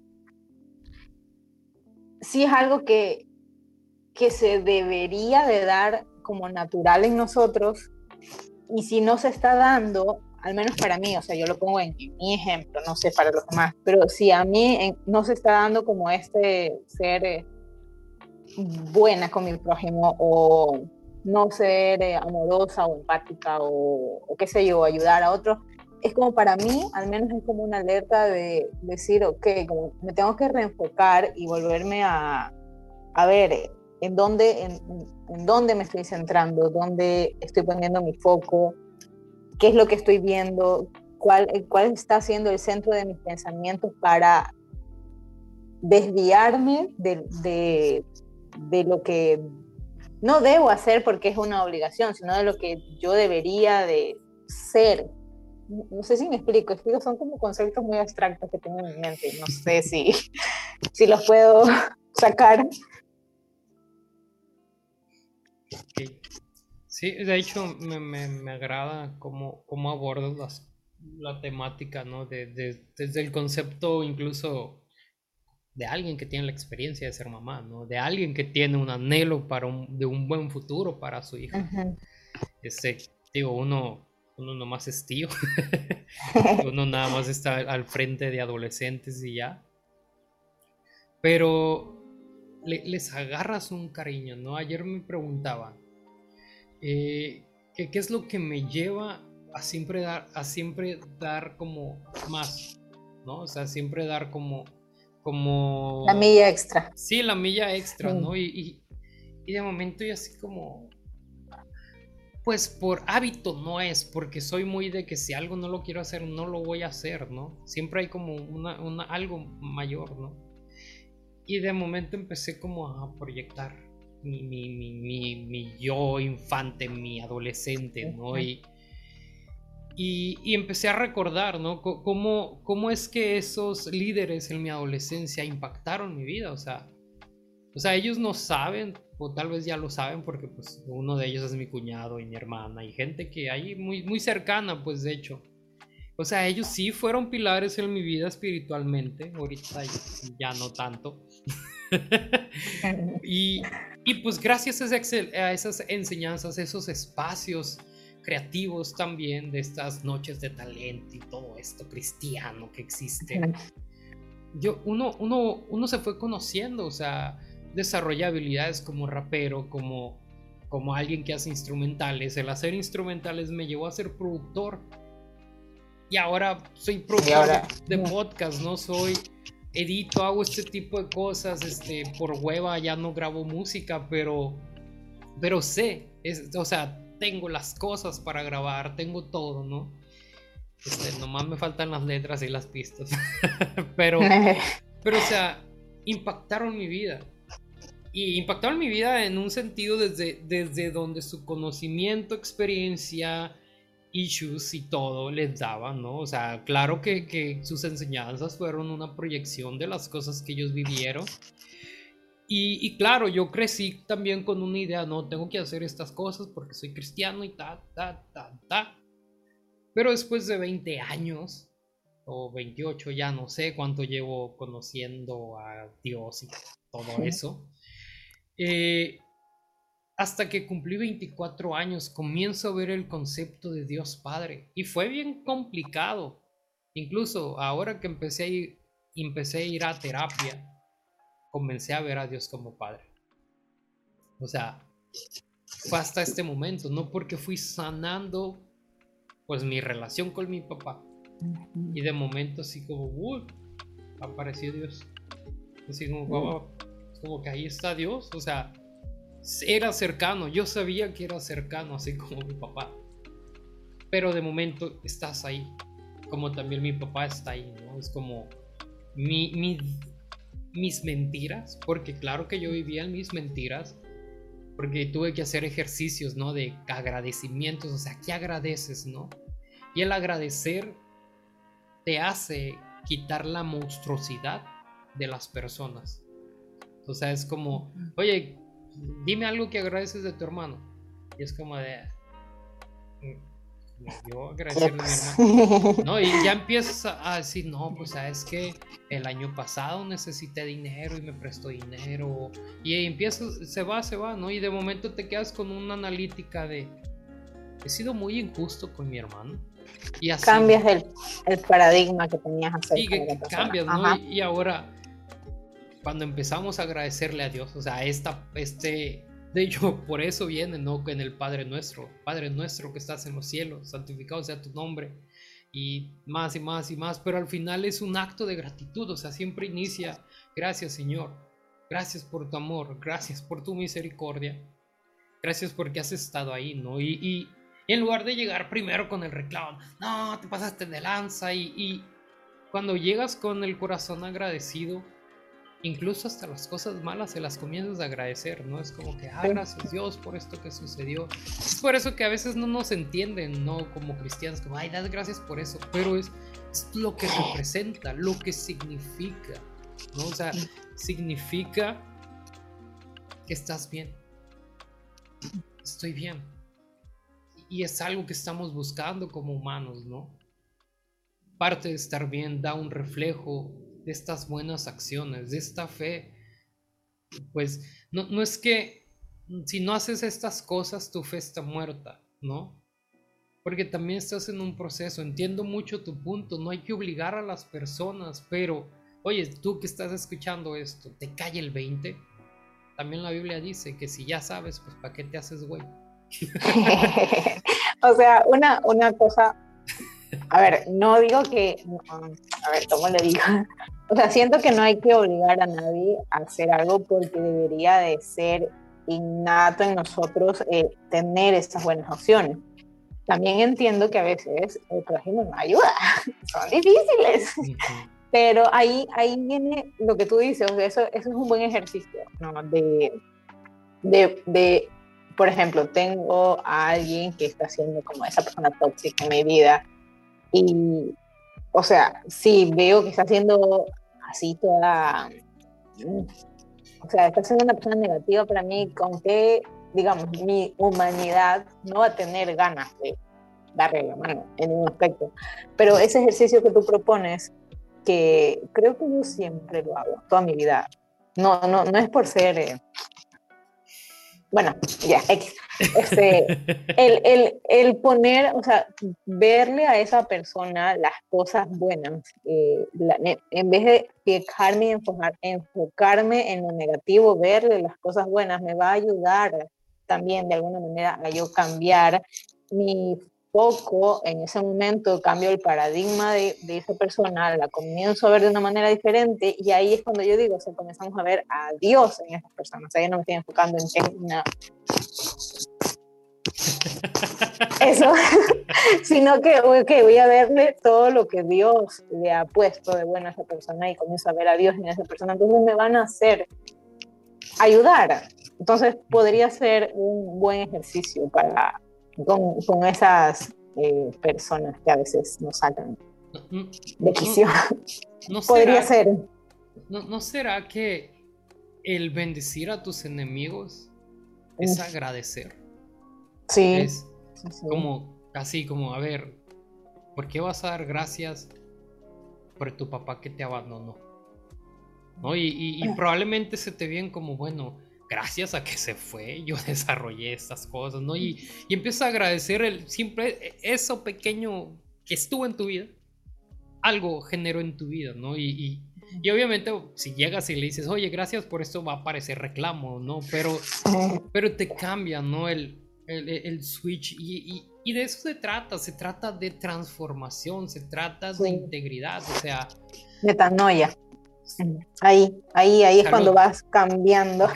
sí es algo que, que se debería de dar como natural en nosotros y si no se está dando, al menos para mí, o sea, yo lo pongo en, mi ejemplo, no sé para los demás, pero si a mí no se está dando como este ser eh, buena con mi prójimo o no ser eh, amorosa o empática o, o, qué sé yo, ayudar a otros, es como para mí, al menos es como una alerta de decir, ok, me tengo que reenfocar y volverme a, a ver en dónde, en, dónde me estoy centrando, dónde estoy poniendo mi foco, qué es lo que estoy viendo, cuál, cuál está siendo el centro de mis pensamientos para desviarme de, de, de lo que no debo hacer porque es una obligación, sino de lo que yo debería de ser no sé si me explico, son como conceptos muy abstractos que tengo en mi mente, no sé si, si los puedo sacar. Sí, de hecho me, me, agrada cómo, cómo abordas la temática, ¿no? De, desde el concepto incluso de alguien que tiene la experiencia de ser mamá, ¿no? De alguien que tiene un anhelo para un, de un buen futuro para su hija. Este, digo, uno uno nomás es tío, uno nada más está al frente de adolescentes y ya. Pero les agarras un cariño, ¿no? Ayer me preguntaba, eh, ¿qué, es lo que me lleva a siempre dar, a siempre dar como más, ¿no? O sea, siempre dar como, como... La milla extra. Sí, la milla extra, ¿no? Y, y, y de momento yo así como, pues por hábito no es, porque soy muy de que si algo no lo quiero hacer, no lo voy a hacer, ¿no? Siempre hay como una, algo mayor, ¿no? Y de momento empecé como a proyectar mi, mi, yo infante, mi adolescente, ¿no? Y, y, empecé a recordar, ¿no? cómo, cómo es que esos líderes en mi adolescencia impactaron mi vida, o sea, o sea, ellos no saben o tal vez ya lo saben porque pues uno de ellos es mi cuñado y mi hermana y gente que hay muy, muy cercana, pues de hecho. O sea, ellos sí fueron pilares en mi vida espiritualmente, ahorita ya no tanto. y, y, pues gracias a esas enseñanzas, esos espacios creativos también de estas noches de talento y todo esto cristiano que existe, yo, uno, uno, uno se fue conociendo, o sea, desarrolla habilidades como rapero, como, como alguien que hace instrumentales. El hacer instrumentales me llevó a ser productor. Y ahora soy productor de podcast, ¿no? Soy edito, hago este tipo de cosas, este, por hueva ya no grabo música, pero, pero sé, es, o sea, tengo las cosas para grabar, tengo todo, ¿no? Este, nomás me faltan las letras y las pistas, pero, pero, o sea, impactaron mi vida y impactaron mi vida en un sentido desde, desde donde su conocimiento, experiencia issues y todo les daba, ¿no? O sea, claro que, que sus enseñanzas fueron una proyección de las cosas que ellos vivieron. Y, y, claro, yo crecí también con una idea, no, tengo que hacer estas cosas porque soy cristiano y ta, ta, ta, ta. Pero después de 20 años, o 28, ya no sé cuánto llevo conociendo a Dios y todo eso, eh, hasta que cumplí 24 años, comienzo a ver el concepto de Dios Padre. Y fue bien complicado. Incluso ahora que empecé a ir, empecé a, ir a terapia, comencé a ver a Dios como Padre. O sea, fue hasta este momento, no porque fui sanando pues mi relación con mi papá. Y de momento así como, uh, apareció Dios. Así como, como que ahí está Dios. O sea, era cercano, yo sabía que era cercano, así como mi papá. Pero de momento estás ahí, como también mi papá está ahí, ¿no? Es como mi, mis mentiras, porque claro que yo vivía en mis mentiras, porque tuve que hacer ejercicios, ¿no? De agradecimientos, o sea, ¿qué agradeces, no? Y el agradecer te hace quitar la monstruosidad de las personas. O sea, es como, oye, dime algo que agradeces de tu hermano. Y es como de. Mm, yo agradecerle a mi hermano. No, y ya empiezas a, decir, no, pues sabes que el año pasado necesité dinero y me prestó dinero. Y empiezas, se va, se va, ¿no? Y de momento te quedas con una analítica de. He sido muy injusto con mi hermano. Y así, cambias el, el paradigma que tenías hace Y que, cambias, ¿no? y ahora cuando empezamos a agradecerle a Dios, o sea, esta, este, de hecho, por eso viene, ¿no? En el Padre nuestro, Padre nuestro que estás en los cielos, santificado sea tu nombre, y más y más y más, pero al final es un acto de gratitud, o sea, siempre inicia, gracias Señor, gracias por tu amor, gracias por tu misericordia, gracias porque has estado ahí, ¿no? Y, y en lugar de llegar primero con el reclamo, no, te pasaste de lanza, y, y cuando llegas con el corazón agradecido, incluso hasta las cosas malas se las comienzas a agradecer, ¿no? Es como que, ah, gracias Dios por esto que sucedió. Es por eso que a veces no nos entienden, ¿no? Como cristianos, como, ay, das gracias por eso, pero es, lo que representa, lo que significa, ¿no? O sea, significa que estás bien. Estoy bien. Y es algo que estamos buscando como humanos, ¿no? Parte de estar bien da un reflejo de estas buenas acciones, de esta fe. Pues no, no es que si no haces estas cosas, tu fe está muerta, ¿no? Porque también estás en un proceso. Entiendo mucho tu punto, no hay que obligar a las personas, pero, oye, tú que estás escuchando esto, te cae el 20. También la Biblia dice que si ya sabes, pues ¿para qué te haces güey? o sea, una, una cosa a ver, no digo que, a ver, ¿cómo le digo? O sea, siento que no hay que obligar a nadie a hacer algo porque debería de ser innato en nosotros eh, tener estas buenas opciones. También entiendo que a veces el prójimo no ayuda, son difíciles. Pero ahí, ahí viene lo que tú dices, o sea, eso, eso es un buen ejercicio, ¿no? De, de, de, por ejemplo, tengo a alguien que está siendo como esa persona tóxica en mi vida y, o sea, sí, veo que está haciendo así toda, o sea, está siendo una persona negativa para mí, con que, digamos, mi humanidad no va a tener ganas de darle la mano en un aspecto. Pero ese ejercicio que tú propones, que creo que yo siempre lo hago, toda mi vida, no, no, no es por ser... Eh, bueno, ya, este, el, el, el, poner, o sea, verle a esa persona las cosas buenas, eh, en vez de fijarme y enfocar, enfocarme en lo negativo, verle las cosas buenas, me va a ayudar también de alguna manera a yo cambiar mi poco, en ese momento cambio el paradigma de, de, esa persona, la comienzo a ver de una manera diferente y ahí es cuando yo digo, o sea, comenzamos a ver a Dios en esas personas, o sea, yo no me estoy enfocando en que una... Eso, sino que okay, voy a verle todo lo que Dios le ha puesto de bueno a esa persona y comienzo a ver a Dios en esa persona, entonces me van a hacer ayudar. Entonces podría ser un buen ejercicio para con, con, esas, eh, personas que a veces nos sacan No, de quicio. no Podría será, ser. no, ¿no será que el bendecir a tus enemigos es agradecer? Sí. Es sí, sí. como, así como, a ver, ¿por qué vas a dar gracias por tu papá que te abandonó? ¿No? Y, y- y probablemente se te viene como, bueno, gracias a que se fue, yo desarrollé estas cosas, ¿no? Y, y empiezas a agradecer el siempre eso pequeño que estuvo en tu vida, algo generó en tu vida, ¿no? Y, y- y obviamente si llegas y le dices, oye, gracias por esto, va a aparecer reclamo, ¿no? Pero pero te cambia, ¿no? El, el, el switch y, y- de eso se trata, se trata de transformación, se trata de Sí. integridad, o sea, Metanoia. Ahí, ahí, ahí es Salud. cuando vas cambiando.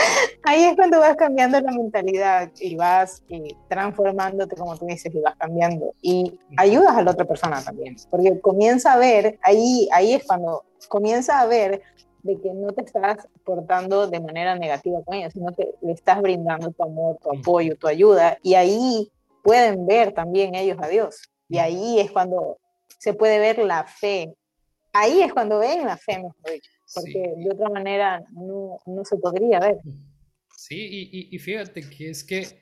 Ahí es cuando vas cambiando la mentalidad y vas eh, transformándote, como tú dices, y vas cambiando. Y ayudas a la otra persona también, porque comienza a ver, ahí, ahí es cuando comienza a ver de que no te estás portando de manera negativa con ella, sino que le estás brindando tu amor, tu apoyo, tu ayuda, y ahí pueden ver también ellos a Dios. Y ahí es cuando se puede ver la fe. Ahí es cuando ven la fe, mejor dicho, porque sí, de otra manera no, no se podría ver. sí, y, y- y fíjate que es que,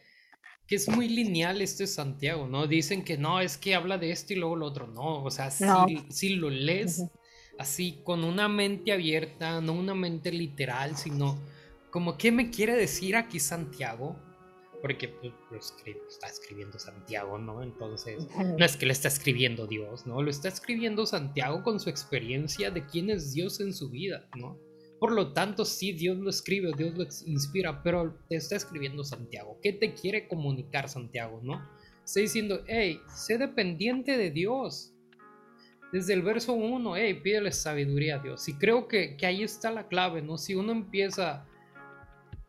que es muy lineal este Santiago, ¿no? Dicen que no, es que habla de esto y luego lo otro, no, o sea, si, No. si lo lees así con una mente abierta, no una mente literal, sino como, ¿qué me quiere decir aquí Santiago? Porque pues, lo escribe- está escribiendo Santiago, ¿no? Entonces, no es que lo está escribiendo Dios, ¿no? Lo está escribiendo Santiago con su experiencia de quién es Dios en su vida, ¿no? Por lo tanto, sí, Dios lo escribe, Dios lo inspira, pero te está escribiendo Santiago. ¿Qué te quiere comunicar Santiago, no? Está diciendo, hey, sé dependiente de Dios. Desde el verso 1, hey, pídele sabiduría a Dios. Y creo que, que ahí está la clave, ¿no? Si uno empieza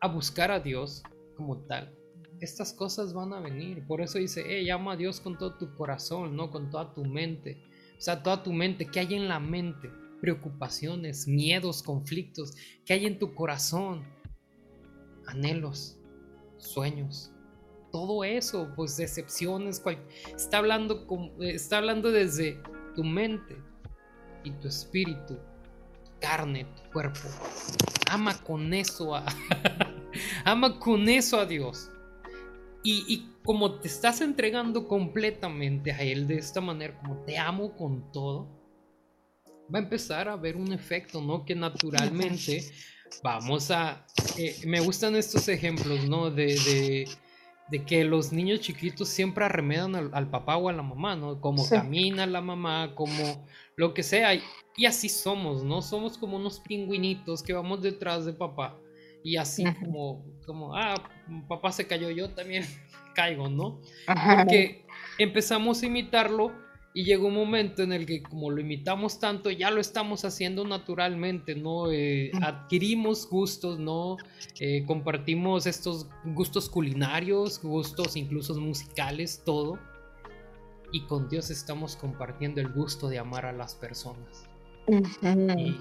a buscar a Dios como tal, estas cosas van a venir. Por eso dice, llama a Dios con todo tu corazón, no con toda tu mente. O sea, toda tu mente, ¿qué hay en la mente? Preocupaciones, miedos, conflictos, ¿qué hay en tu corazón? Anhelos, sueños, todo eso, pues decepciones, cual- está hablando, está hablando desde tu mente y tu espíritu, tu carne, tu cuerpo. Ama con eso a, ama con eso a Dios. Y, y como te estás entregando completamente a Él de esta manera, como te amo con todo, va a empezar a haber un efecto, ¿no? Que naturalmente vamos a... eh, me gustan estos ejemplos, ¿no? De, de, de que los niños chiquitos siempre arremedan al, al papá o a la mamá, ¿no? Como Sí. camina la mamá, como lo que sea. Y, y así somos, ¿no? Somos como unos pingüinitos que vamos detrás de papá. Y así Ujú. como, como, ah, papá se cayó, yo también caigo, ¿no? Ajá. Porque empezamos a imitarlo y llegó un momento en el que como lo imitamos tanto, ya lo estamos haciendo naturalmente, ¿no? Eh, adquirimos gustos, ¿no? Eh, compartimos estos gustos culinarios, gustos incluso musicales, todo. Y con Dios estamos compartiendo el gusto de amar a las personas. Y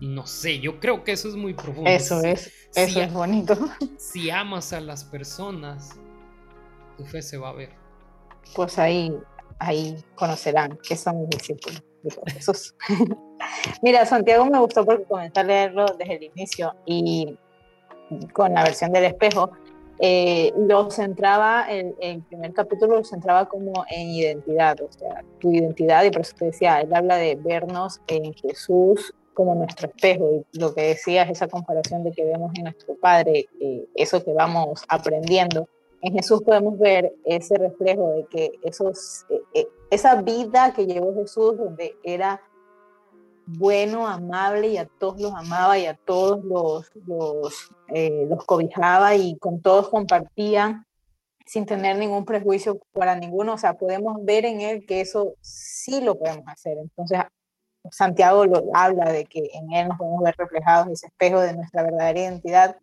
no sé, yo creo que eso es muy profundo. Eso es, eso si- es bonito. Si amas a las personas, tu fe se va a ver. Pues ahí, ahí conocerán que son mis discípulos. Jesús. Mira, Santiago me gustó porque comencé a leerlo desde el inicio y con la versión del espejo. eh, lo centraba, el, el primer capítulo lo centraba como en identidad, o sea, tu identidad, y por eso te decía, él habla de vernos en Jesús como nuestro espejo, y lo que decía es esa comparación de que vemos en nuestro Padre, eh, eso que vamos aprendiendo, en Jesús podemos ver ese reflejo de que esos, eh, eh, esa vida que llevó Jesús, donde era bueno, amable y a todos los amaba y a todos los, los, eh, los cobijaba y con todos compartía sin tener ningún prejuicio para ninguno. O sea, podemos ver en él que eso sí lo podemos hacer. Entonces, Santiago lo, habla de que en él nos podemos ver reflejados ese espejo de nuestra verdadera identidad.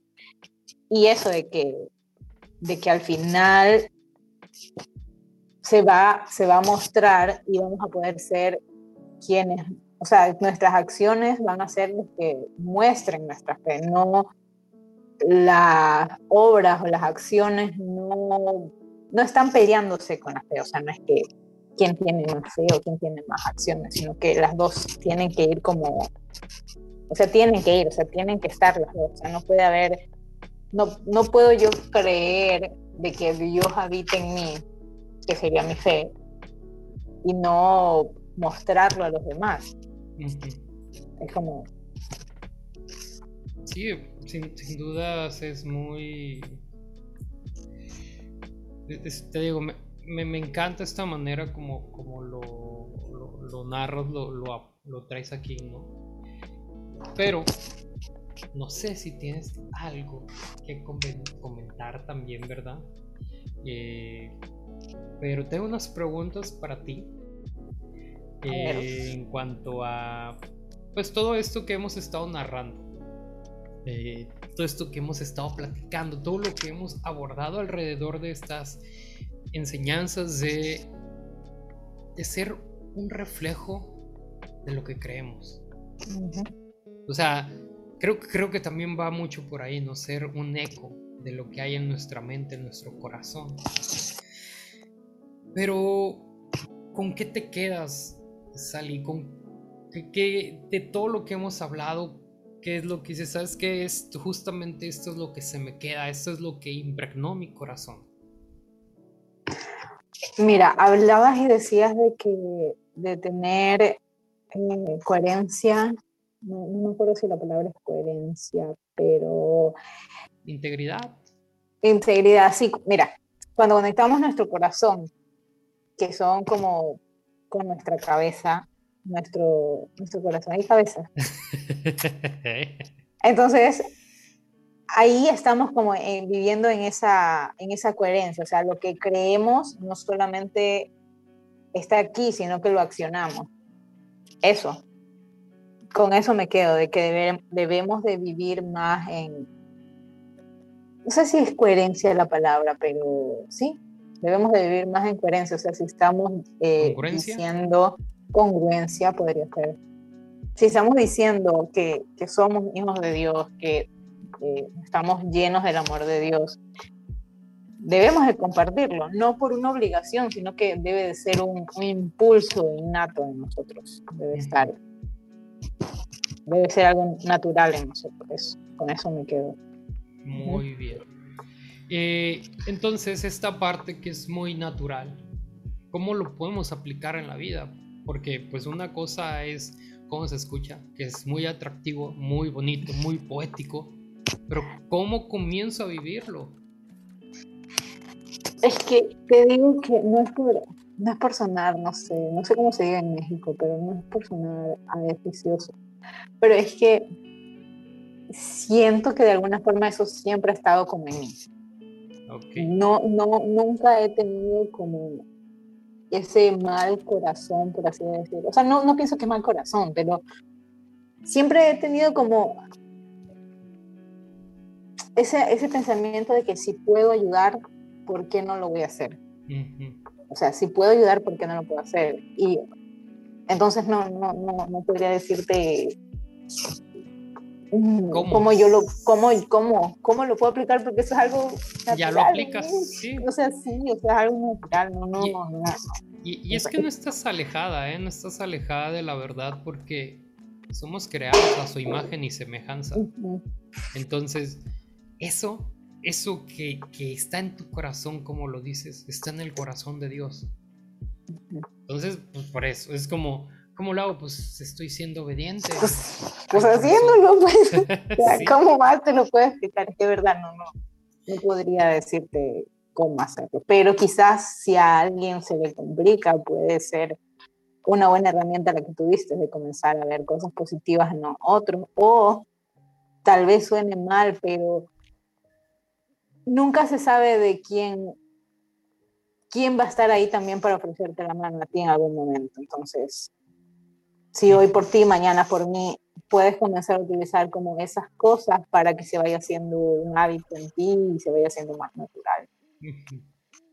Y eso de que, de que al final se va, se va a mostrar y vamos a poder ser quienes, o sea, nuestras acciones van a ser los que muestren nuestra fe, no las obras o las acciones no, no están peleándose con la fe, o sea, no es que quién tiene más fe o quién tiene más acciones, sino que las dos tienen que ir como, o sea, tienen que ir, o sea, tienen que estar las dos, o sea, no puede haber, no, no puedo yo creer de que Dios habita en mí, que sería mi fe, y no mostrarlo a los demás. Es como... Sí, sin, sin dudas es muy... te digo, me, me, encanta esta manera como, como lo, lo, narras, lo, lo, traes aquí, ¿no? Pero no sé si tienes algo que comentar también, ¿verdad? Eh, pero tengo unas preguntas para ti eh, en cuanto a pues todo esto que hemos estado narrando. Eh, todo esto que hemos estado platicando, todo lo que hemos abordado alrededor de estas enseñanzas de, de ser un reflejo de lo que creemos. O sea, creo, creo que también va mucho por ahí, ¿no? Ser un eco de lo que hay en nuestra mente, en nuestro corazón. Pero, ¿con qué te quedas, Sally? ¿Con qué, de todo lo que hemos hablado, qué es lo que dices? ¿Sabes qué? Es justamente esto es lo que se me queda, esto es lo que impregnó mi corazón. Mira, hablabas y decías de que de tener eh, coherencia, no, me acuerdo si la palabra es coherencia, pero... Integridad. Integridad, sí. Mira, cuando conectamos nuestro corazón, que son como con nuestra cabeza, nuestro, nuestro corazón y cabeza. Entonces, ahí estamos como viviendo en esa, en esa coherencia, o sea, lo que creemos no solamente está aquí, sino que lo accionamos. Eso, con eso me quedo, de que debemos de vivir más en, no sé si es coherencia la palabra, pero sí, debemos de vivir más en coherencia, o sea, si estamos eh, diciendo congruencia, podría ser. Si estamos diciendo que, que somos hijos de Dios, que estamos llenos del amor de Dios, debemos de compartirlo, no por una obligación, sino que debe de ser un, impulso innato en nosotros, debe estar, debe ser algo natural en nosotros, con eso me quedo. Muy bien. Eh, entonces, esta parte que es muy natural, ¿cómo lo podemos aplicar en la vida? Porque pues una cosa es cómo se escucha, que es muy atractivo, muy bonito, muy poético, pero ¿cómo comienzo a vivirlo? Es que te digo que no es por, no es por sonar, no sé, no sé cómo se diga en México, pero no es por sonar beneficioso. Pero es que siento que de alguna forma eso siempre ha estado como en mí. No, no, nunca he tenido como ese mal corazón, por así decirlo. O sea, no, no pienso que mal corazón, pero siempre he tenido como ese, ese pensamiento de que si puedo ayudar, ¿por qué no lo voy a hacer? O sea, si puedo ayudar, ¿por qué no lo puedo hacer? Y entonces no, no, no, no podría decirte mm, ¿Cómo? yo lo, cómo, cómo, cómo lo puedo aplicar, porque eso es algo natural. Ya lo aplicas, sí. O sea, sí, o sea, es algo natural, no, no, y, no, y, y, es que no estás alejada, ¿eh? No estás alejada de la verdad porque somos creados a su imagen y semejanza. Entonces, eso, eso que, está en tu corazón, como lo dices, está en el corazón de Dios. Entonces, pues por eso, es como, ¿cómo lo hago? Pues estoy siendo obediente. Pues, pues haciéndolo, pues. ¿Cómo más te lo puedo explicar? Es que verdad, no, no, no podría decirte cómo hacerlo. Pero quizás si a alguien se le complica, puede ser una buena herramienta la que tuviste de comenzar a ver cosas positivas en otros. O tal vez suene mal, pero nunca se sabe de quién, quién va a estar ahí también para ofrecerte la mano a ti en algún momento. Entonces, si hoy por ti, mañana por mí, puedes comenzar a utilizar como esas cosas para que se vaya haciendo un hábito en ti y se vaya haciendo más natural.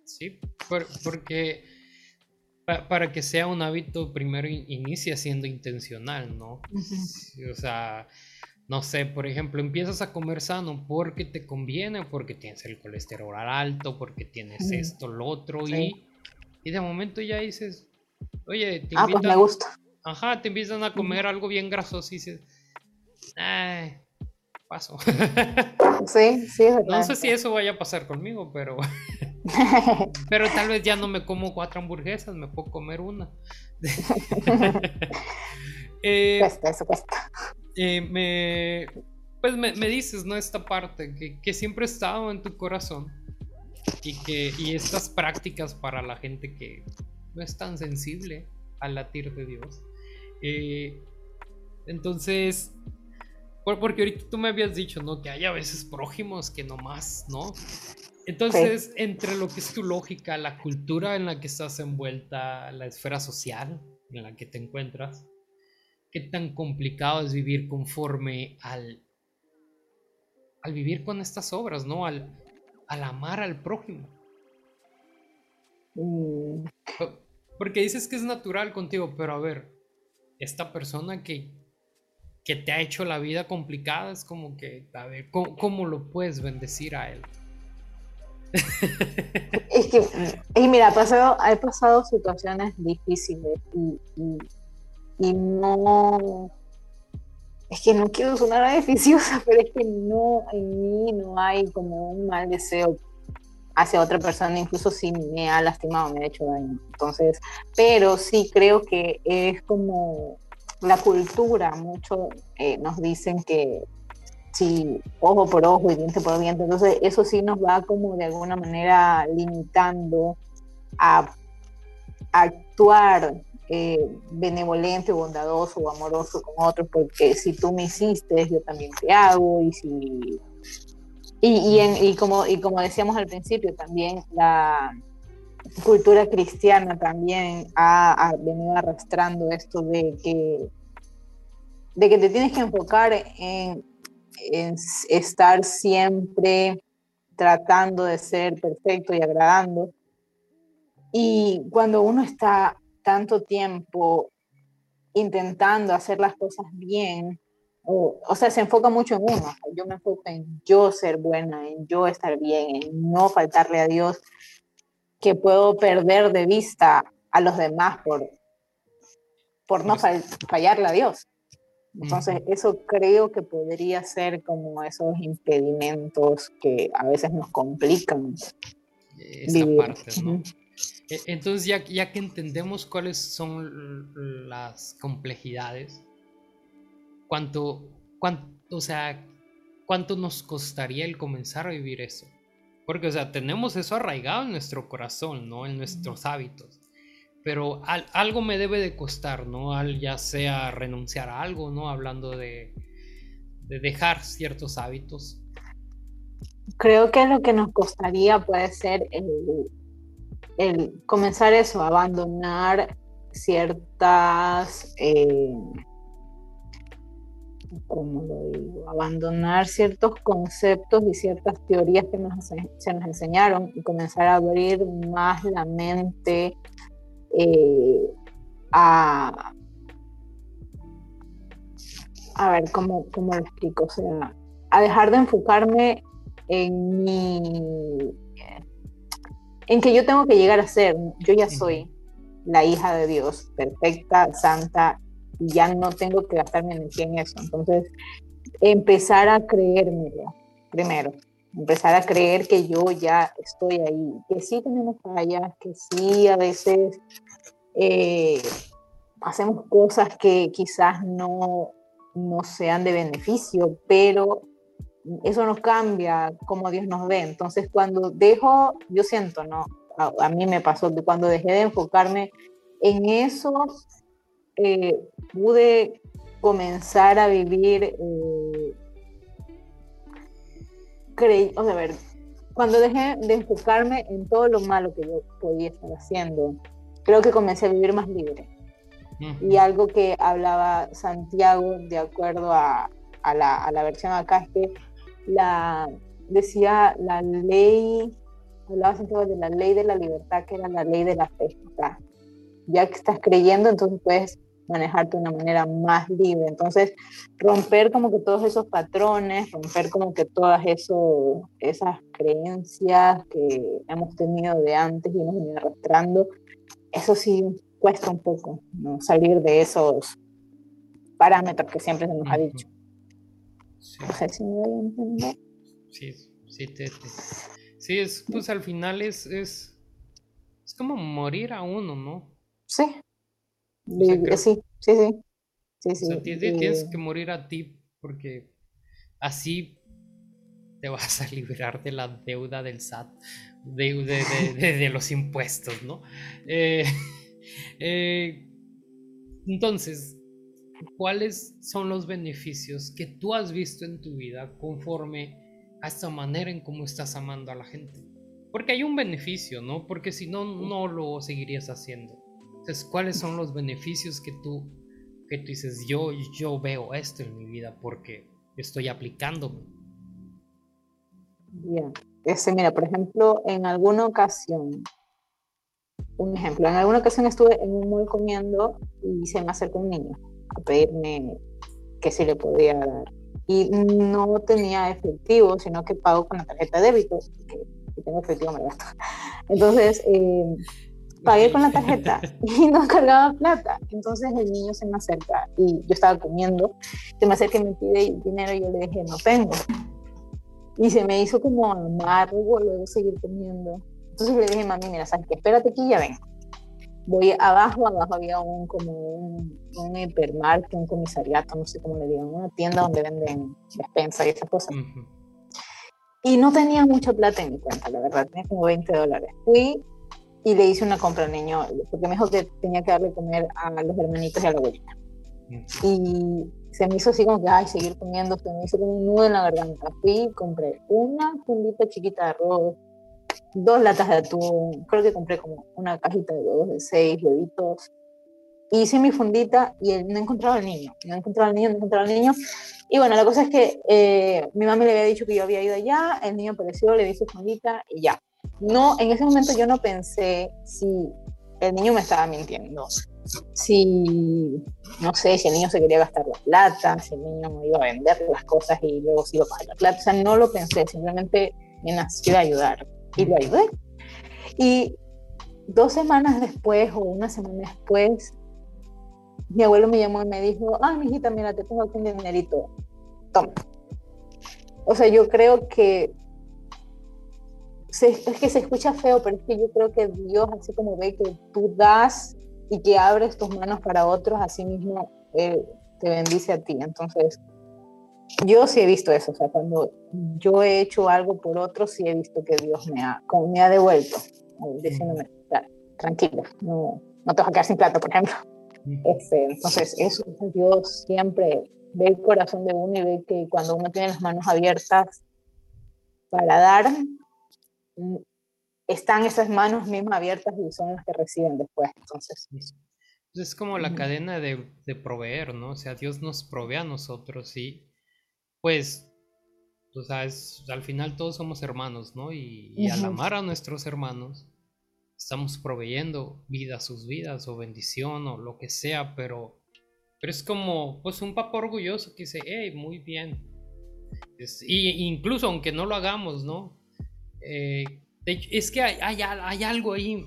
Sí, porque para que sea un hábito, primero inicia siendo intencional, ¿no? O sea, no sé, por ejemplo, empiezas a comer sano porque te conviene, porque tienes el colesterol alto, porque tienes esto, lo otro, y, y, de momento ya dices, oye, te ah, pues me gusta. Ajá, te empiezan a comer algo bien grasoso y dices, ay, paso. Sí, sí, es No sé si eso vaya a pasar conmigo, pero. pero tal vez ya no me como cuatro hamburguesas, me puedo comer una. eh, cuesta, eso cuesta. Eh, me, pues me, dices, ¿no? Esta parte que, que, siempre ha estado en tu corazón y que y estas prácticas para la gente que no es tan sensible al latir de Dios. Eh, entonces, porque ahorita tú me habías dicho, ¿no? Que hay a veces prójimos que no más, ¿no? Entonces, entre lo que es tu lógica, la cultura en la que estás envuelta, la esfera social en la que te encuentras, ¿qué tan complicado es vivir conforme al, al vivir con estas obras, ¿no? Al, al amar al prójimo. Mm. Porque dices que es natural contigo, pero a ver, esta persona que que te ha hecho la vida complicada, es como que, a ver, ¿cómo, lo puedes bendecir a él? es que, y mira, he pasado, he pasado situaciones difíciles y, y, no, es que no quiero sonar a deficiosa, pero es que no, en mí no hay como un mal deseo hacia otra persona, incluso si me ha lastimado, me ha hecho daño. Entonces, pero sí creo que es como la cultura, mucho eh, nos dicen que si ojo por ojo y diente por diente, entonces eso sí nos va como de alguna manera limitando a, actuar eh, benevolente, bondadoso o amoroso con otros, porque si tú me hiciste, yo también te hago, y si... Y, y, como, y como decíamos al principio, también la, cultura cristiana también ha, venido arrastrando esto de que, de que te tienes que enfocar en, estar siempre tratando de ser perfecto y agradando. Y cuando uno está tanto tiempo intentando hacer las cosas bien, o, o, sea, se enfoca mucho en uno. Yo me enfoco en yo ser buena, en yo estar bien, en no faltarle a Dios que puedo perder de vista a los demás por, por no fallarle a Dios. Entonces, eso creo que podría ser como esos impedimentos que a veces nos complican. Esta parte, ¿no? E, entonces, ya, ya que entendemos cuáles son las complejidades, ¿cuánto, cuánto, o sea, cuánto nos costaría el comenzar a vivir eso? Porque, o sea, tenemos eso arraigado en nuestro corazón, ¿no? En nuestros hábitos. Pero algo me debe de costar, ¿no? Al, ya sea renunciar a algo, ¿no? Hablando de, dejar ciertos hábitos. Creo que lo que nos costaría puede ser el, comenzar eso, abandonar ciertas... Eh, como lo digo, abandonar ciertos conceptos y ciertas teorías que nos, se nos enseñaron y comenzar a abrir más la mente eh, a, a ver, ¿cómo, ¿cómo, explico? O sea, a dejar de enfocarme en mi, en que yo tengo que llegar a ser, yo ya soy la hija de Dios, perfecta, santa y ya no tengo que gastarme energía en eso. Entonces, empezar a creérmelo primero, empezar a creer que yo ya estoy ahí, que sí tenemos fallas, que sí a veces eh, hacemos cosas que quizás no, no sean de beneficio, pero eso no cambia como Dios nos ve. Entonces, cuando dejo, yo siento, ¿no? A, a mí me pasó que cuando dejé de enfocarme en eso, eh, pude comenzar a vivir, eh, o sea, a ver, cuando dejé de enfocarme en todo lo malo que yo podía estar haciendo, creo que comencé a vivir más libre. Y algo que hablaba Santiago, de acuerdo a, a, la, a la versión acá, es que la, decía la ley, hablaba Santiago de la ley de la libertad, que era la ley de la fe. ya que estás creyendo, entonces puedes manejarte de una manera más libre. Entonces, romper como que todos esos patrones, romper como que todas eso, esas creencias que hemos tenido de antes y hemos venido arrastrando, eso sí cuesta un poco, ¿no? Salir de esos parámetros que siempre se nos ha dicho. Sí. No sé si me voy a entender. Sí, sí, te, te- sí, es, pues al final es, es, es como morir a uno, ¿no? Sí. sea, Vi- creo- Sí, sí, sí. Sí, O sí. sea, ti- ti- tienes y- que morir a ti porque así te vas a liberar de la deuda del SAT, de, de- de- de- de los impuestos, ¿no? Eh, eh, entonces, ¿cuáles son los beneficios que tú has visto en tu vida conforme a esta manera en cómo estás amando a la gente? Porque hay un beneficio, ¿no? Porque si no, no lo seguirías haciendo. Entonces, ¿cuáles son los beneficios que tú, que tú dices, yo, yo veo esto en mi vida porque estoy aplicándome? Bien. Ese, mira, por ejemplo, en alguna ocasión, un ejemplo, en alguna ocasión estuve en un mall comiendo y se me acercó un niño a pedirme que si le podía dar. Y no tenía efectivo, sino que pago con la tarjeta de débito, que si tengo efectivo me gasto. Entonces, eh, pagué con la tarjeta y no cargaba plata. Entonces el niño se me acerca y yo estaba comiendo, se me acerca y me pide dinero y yo le dije, no tengo. Y se me hizo como amargo luego seguir comiendo. Entonces le dije, mami, mira, sabes que espérate aquí y ya ven. Voy abajo, abajo había un como un, un hipermarket, un comisariato, no sé cómo le digan, una tienda donde venden despensa y esas cosas. Ujú. Y no tenía mucha plata en mi cuenta, la verdad, tenía como 20 dólares. Fui y le hice una compra al niño, porque me dijo que tenía que darle comer a los hermanitos y a la abuelita. Ujú. Y se me hizo así como que, ay, seguir comiendo, se me hizo como un nudo en la garganta. Fui y compré una fundita chiquita de arroz, dos latas de atún, creo que compré como una cajita de huevos de seis huevitos. Hice mi fundita y él- no encontraba al niño, no encontraba al niño, no encontraba al niño. Y bueno, la cosa es que eh, mi mamá le había dicho que yo había ido allá, el niño apareció, le di su fundita y ya. No, en ese momento yo no pensé si el niño me estaba mintiendo, si, no sé, si el niño se quería gastar la plata, si el niño iba a vender las cosas y luego se iba a coger la plata. O sea, no lo pensé, simplemente me nació ayudar y lo ayudé. Y dos semanas después o una semana después, mi abuelo me llamó y me dijo, ah, mijita, mira, te tengo aquí un dinerito, toma. O sea, yo creo que se- es que se escucha feo, pero es que yo creo que Dios, así como ve que tú das y que abres tus manos para otros, así mismo Él te bendice a ti. Entonces, yo sí he visto eso, o sea, cuando yo he hecho algo por otros, sí he visto que Dios me ha, me ha devuelto, eh, diciéndome, "Tra- tranquilo, no, no te vas a quedar sin plata, por ejemplo. Este, entonces, eso, Dios siempre ve el corazón de uno y ve que cuando uno tiene las manos abiertas para dar, mm, están esas manos mismas abiertas y son las que reciben después. Entonces, Es como la cadena de, de proveer, ¿no? O sea, Dios nos provee a nosotros y pues, tú sabes, al final todos somos hermanos, ¿no? Y, y al amar a nuestros hermanos, estamos proveyendo vida a sus vidas o bendición o lo que sea, pero, pero es como, pues un papá orgulloso que dice, hey, muy bien. Es- y incluso aunque no lo hagamos, ¿no? Eh, es que hay, hay, al- hay algo ahí,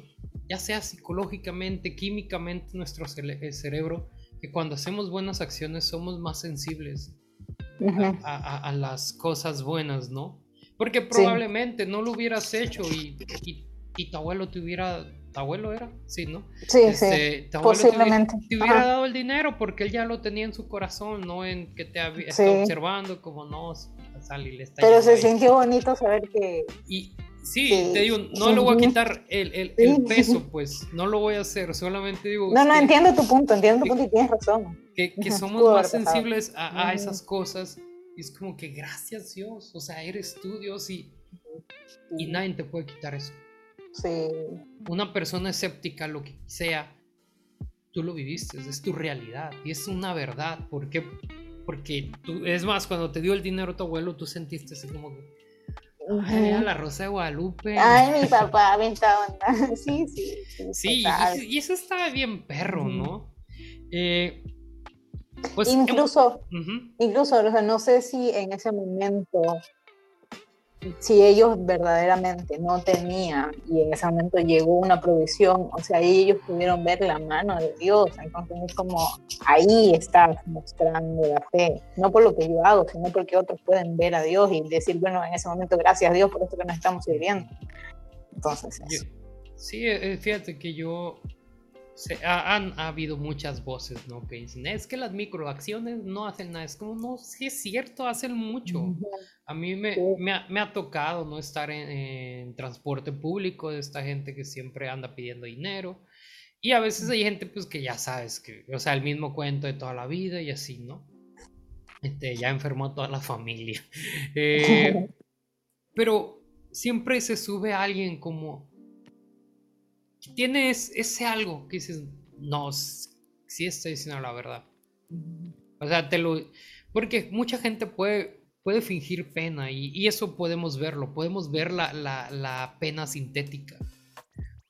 ya sea psicológicamente, químicamente, en nuestro eh, cerebro, que cuando hacemos buenas acciones somos más sensibles ujú, a, a- a las cosas buenas, ¿no? Porque probablemente no lo hubieras hecho y, y- y tu abuelo te hubiera... ¿Tu abuelo era? Sí, ¿no? sí, sí, Este, tu abuelo te hubiera- posiblemente. te hubiera Ajá. dado el dinero porque él ya lo tenía en su corazón, no en que te Sí. está observando como no, Sally le está Pero se ahí". sintió bonito saber que Y sí, Sí. te digo, no le voy a quitar el, el- el peso, pues no lo voy a hacer, solamente digo No, no, que, entiendo tu punto, entiendo tu punto y tienes razón. que- que somos pudo más sensibles a, a esas cosas. Y es como que gracias Dios, o sea, eres tú Dios y, y nadie te puede quitar eso. Sí, Una persona escéptica, lo que sea, tú lo viviste, es tu realidad y es una verdad. ¿Por qué? Porque tú, es más, cuando te dio el dinero tu abuelo, tú sentiste así como que, ay, mira Ujú. la Rosa de Guadalupe. Ay, mi papá, venta onda. Sí, sí, sí. Sí, y, eso estaba bien perro. ¿no? Eh, pues, incluso, incluso, o sea, no sé si en ese momento si ellos verdaderamente no tenían y en ese momento llegó una provisión, o sea, ellos pudieron ver la mano de Dios, entonces es como ahí está mostrando la fe, no por lo que yo hago, sino porque otros pueden ver a Dios y decir, bueno, en ese momento gracias a Dios por esto que nos estamos viviendo. Entonces, sí, eh, fíjate que yo se, han ha habido muchas voces, ¿no? Que dicen, es que las microacciones no hacen nada. Es como, no, sí es cierto, hacen mucho. A mí me, me, ha, me ha, tocado no estar en, transporte público de esta gente que siempre anda pidiendo dinero. Y a veces hay gente, pues, que ya sabes, que, o sea, el mismo cuento de toda la vida y así, ¿no? Este, ya enfermó toda la familia. Eh, pero siempre se sube alguien como tienes ese algo que dices, no, sí estoy diciendo la verdad. O sea, te lo... Porque mucha gente puede, puede fingir pena y, eso podemos verlo, podemos ver la, la, pena sintética.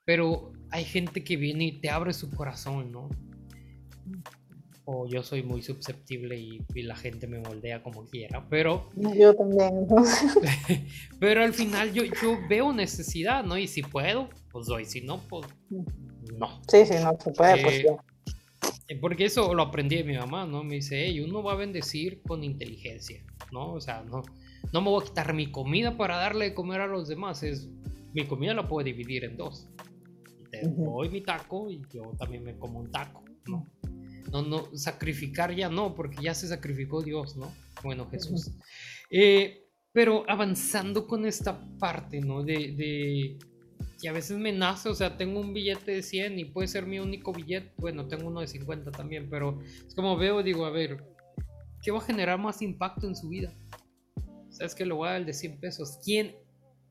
Pero hay gente que viene y te abre su corazón, ¿no? o yo soy muy susceptible y, la gente me moldea como quiera, pero... Yo también. pero al final yo, yo veo necesidad, ¿no? Y si puedo, pues doy, si no, pues no. Sí, sí, no se puede, pues eh, ya. Porque eso lo aprendí de mi mamá, ¿no? Me dice, hey, uno va a bendecir con inteligencia, ¿no? O sea, no, no me voy a quitar mi comida para darle de comer a los demás, es, mi comida la puedo dividir en dos. Te doy mi taco y yo también me como un taco, ¿no? No, no, sacrificar ya no, porque ya se sacrificó Dios, ¿no? Bueno, Jesús. Eh, pero avanzando con esta parte, ¿no? De, de, que a veces me nace, o sea, tengo un billete de 100 y puede ser mi único billete, bueno, tengo uno de 50 también, pero es como veo, digo, a ver, ¿qué va a generar más impacto en su vida? ¿Sabes que lo voy a dar el de 100 pesos? ¿Quién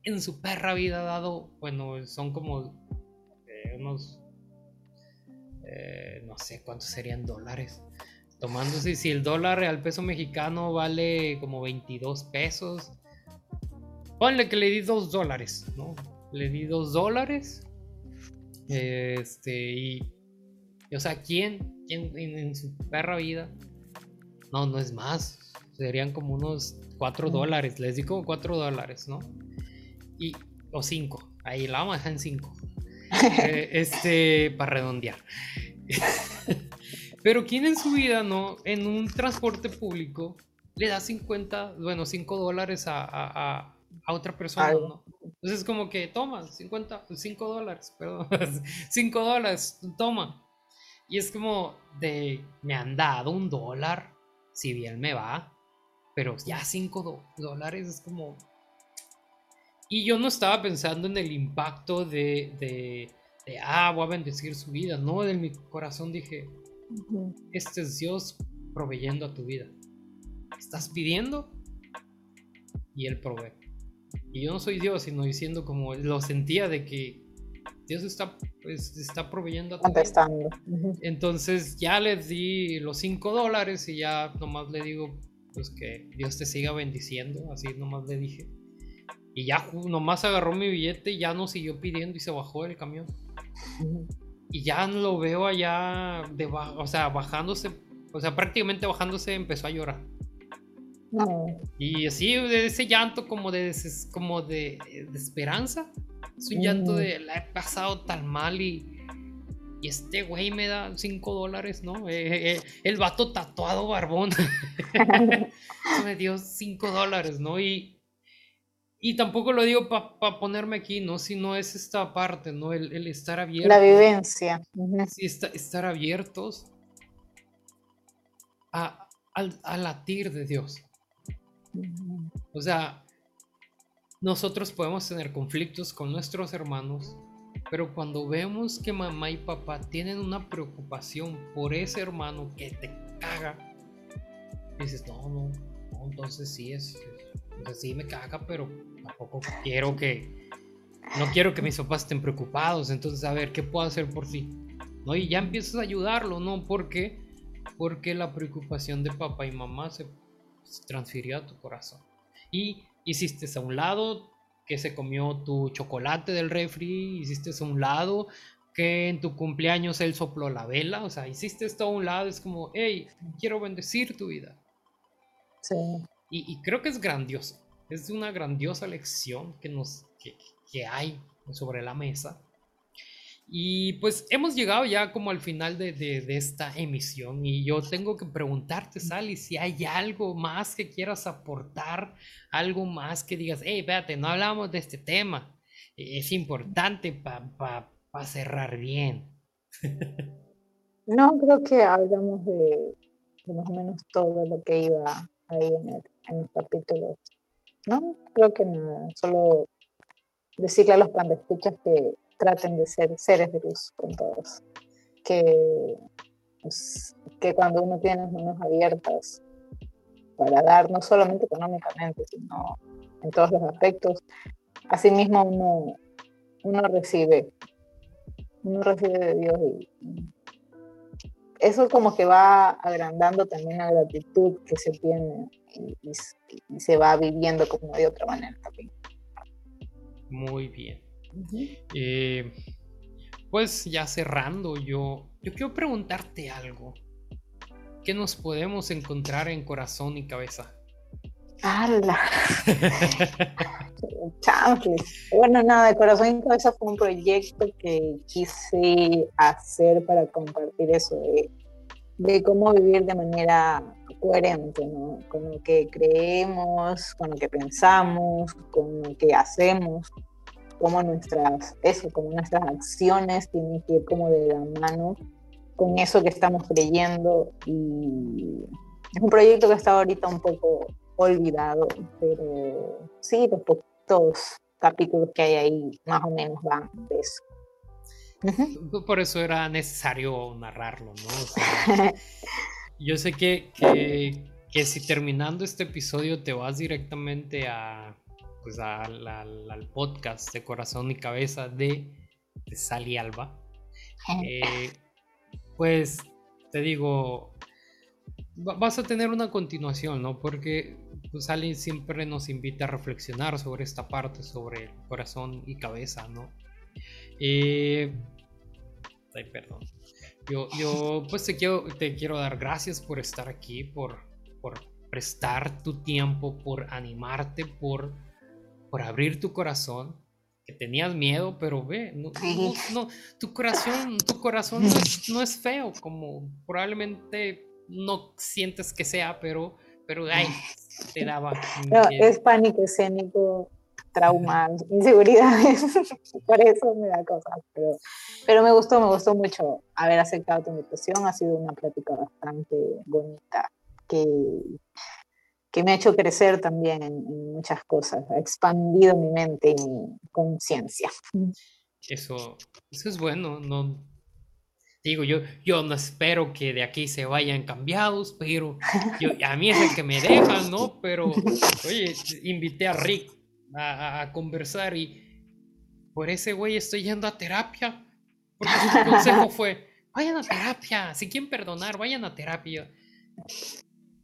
en su perra vida ha dado, bueno, son como eh, unos eh, no sé cuántos serían dólares. Tomándose, si el dólar al peso mexicano vale como 22 pesos, ponle que le di 2 dólares, ¿no? Le di 2 dólares. Este, y, o sea, ¿quién, quién en, su perra vida? No, no es más. Serían como unos 4 dólares. Les di como 4 dólares, ¿no? Y, o 5. Ahí la vamos a dejar en 5. Eh, este, para redondear. Pero ¿quién en su vida, no? En un transporte público le da 50, bueno, 5 dólares a, otra persona, ¿no? Entonces es como que, toma, 50, 5 dólares, perdón, 5 dólares, toma. Y es como de, me han dado un dólar, si bien me va, pero ya 5 dólares es como, y yo no estaba pensando en el impacto de, de, ah, voy a bendecir su vida. No, en mi corazón dije, este es Dios proveyendo a tu vida. Estás pidiendo y Él provee. Y yo no soy Dios, sino diciendo como lo sentía de que Dios está, pues, está proveyendo a Contestando. Entonces ya le di los 5 dólares y ya nomás le digo, pues que Dios te siga bendiciendo. Así nomás le dije. Y ya nomás agarró mi billete y ya no siguió pidiendo y se bajó del camión. Y ya lo veo allá, o sea, bajándose, o sea, prácticamente bajándose empezó a llorar. Y así, de ese llanto como de, como de, esperanza. Es un llanto de, la he pasado tan mal y, y este güey me da 5 dólares, ¿no? Eh, eh, eh, el vato tatuado barbón me dio 5 dólares, ¿no? Y, y tampoco lo digo para ponerme aquí, ¿no? Sino es esta parte, ¿no? El, estar abierto. La vivencia. Sí, estar abiertos a, al, latir de Dios. O sea, nosotros podemos tener conflictos con nuestros hermanos, pero cuando vemos que mamá y papá tienen una preocupación por ese hermano que te caga, dices, no, no, no entonces sí es, pues sí me caga, pero tampoco quiero que, no quiero que mis papás estén preocupados, entonces a ver, ¿qué puedo hacer por ti? ¿No? Y ya empiezas a ayudarlo, ¿no? Porque porque la preocupación de papá y mamá se, transfirió a tu corazón. Y hiciste a un lado que se comió tu chocolate del refri, hiciste a un lado que en tu cumpleaños él sopló la vela, o sea, hiciste esto a un lado, es como, hey, quiero bendecir tu vida. Sí. Y, creo que es grandioso, es una grandiosa lección que, nos, que, hay sobre la mesa. Y pues hemos llegado ya como al final de, de, esta emisión y yo tengo que preguntarte, Sally, si hay algo más que quieras aportar, algo más que digas, hey, espérate, no hablamos de este tema, es importante para a cerrar bien. no, creo que hablamos de, más o menos todo lo que iba ahí en, los capítulos. No, creo que nada, solo decirle a los escuchas que traten de ser seres de luz con todos. Que, pues, que cuando uno tiene las manos abiertas para dar, no solamente económicamente, sino en todos los aspectos, asimismo uno, uno recibe uno recibe de Dios y eso como que va agrandando también la gratitud que se tiene y, se va viviendo como de otra manera también. Muy bien. Eh, pues ya cerrando, yo, yo quiero preguntarte algo. ¿Qué nos podemos encontrar en corazón y cabeza? ¡Hala! Bueno, nada, de corazón y cabeza fue un proyecto que quise hacer para compartir eso de, cómo vivir de manera coherente, ¿no? Con lo que creemos, con lo que pensamos, con lo que hacemos, como nuestras, eso, como nuestras acciones tienen que ir como de la mano con eso que estamos creyendo y es un proyecto que está ahorita un poco olvidado, pero sí, los poquitos capítulos que hay ahí más o menos van de eso. Por eso era necesario narrarlo, ¿no? yo sé que, que, si terminando este episodio te vas directamente a, pues al podcast de Corazón y Cabeza de, de Sally Alba, eh, pues te digo, vas a tener una continuación, ¿no? Porque pues alguien siempre nos invita a reflexionar sobre esta parte, sobre el corazón y cabeza, ¿no? Eh, ay, perdón. Yo, yo pues te quiero, te quiero dar gracias por estar aquí, por, por prestar tu tiempo, por animarte, por, por abrir tu corazón. Que tenías miedo, pero ve, no, no, tu corazón, tu corazón no es, no es feo, como probablemente no sientes que sea, pero, pero ay, te daba. No, es pánico escénico, trauma, inseguridades, por eso me da cosas. Pero, pero me gustó, me gustó mucho haber aceptado tu invitación. Ha sido una plática bastante bonita que, que me ha hecho crecer también en, en muchas cosas, ha expandido mi mente y mi conciencia. Eso, eso es bueno, no, Digo, yo, yo no espero que de aquí se vayan cambiados, pero yo, a mí es el que me dejan, ¿no? Pero, oye, invité a Rick a, conversar y por ese güey estoy yendo a terapia. Porque su consejo fue, vayan a terapia, si quieren perdonar, vayan a terapia.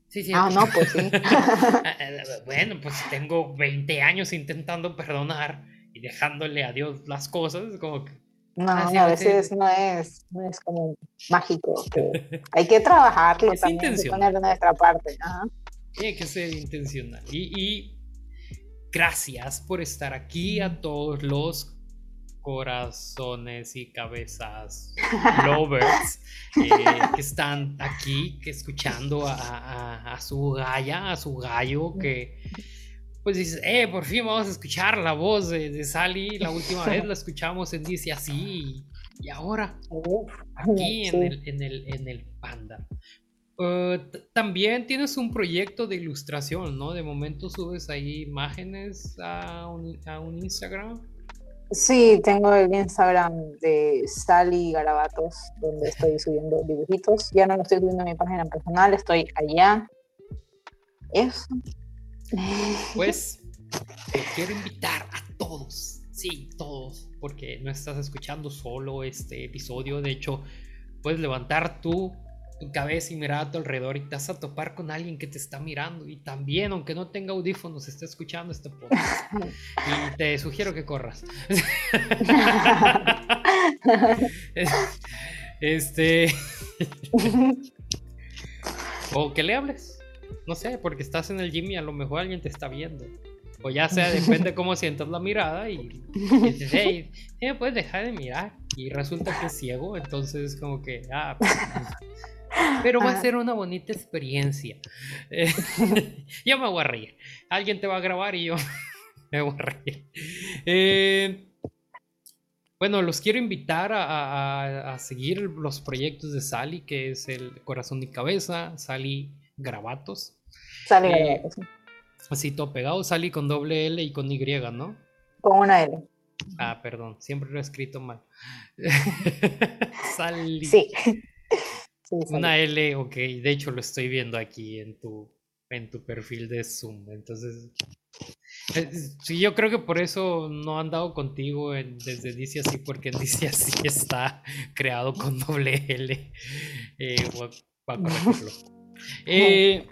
Sí, sí. Ah, no, pues sí. Ah, ah, bueno, pues tengo 20 años intentando perdonar y dejándole a Dios las cosas, como que no, a veces no es, no es como mágico. hay que trabajarlo es también, poner de nuestra parte. Tiene que ser intencional. Y, gracias por estar aquí a todos los corazones y cabezas lovers eh, que están aquí, que escuchando a, a, su galla, a su gallo, que pues dices, eh, por fin vamos a escuchar la voz de, Sally. La última vez la escuchamos en Dice Así. Y ahora, aquí en, el, en, el, en el Panda. Uh, también tienes un proyecto de ilustración, ¿no? De momento subes ahí imágenes a un, a un Instagram. Sí, tengo el Instagram de Sally Garabatos, donde estoy subiendo dibujitos. Ya no lo estoy subiendo a mi página personal, estoy allá. Eso. Pues te quiero invitar a todos, sí, todos, porque no estás escuchando solo este episodio. De hecho, puedes levantar tu tu cabeza y mirar a tu alrededor y te vas a topar con alguien que te está mirando y también, aunque no tenga audífonos, está escuchando este podcast. Y te sugiero que corras. este. o que le hables. No sé, porque estás en el gym y a lo mejor alguien te está viendo. O ya sea, depende cómo sientas la mirada y, dices, hey, ¿me puedes dejar de mirar? Y resulta que es ciego, entonces como que, ah, pues, pero va a ser una bonita experiencia. yo me voy a reír. Alguien te va a grabar y yo me voy a reír. Eh, bueno, los quiero invitar a, seguir los proyectos de Sally, que es el Corazón y Cabeza, Sally Grabatos. Sally eh, Grabatos. Así todo pegado, Sally con doble L y con Y, ¿no? Con una L. Ah, perdón, siempre lo he escrito mal. Sally. Sí. Una L, ok, de hecho lo estoy viendo aquí en tu, en tu perfil de Zoom. Entonces, eh, sí, yo creo que por eso no han dado contigo en, desde Dice Así, porque Dice Así está creado con doble L. Eh, eh,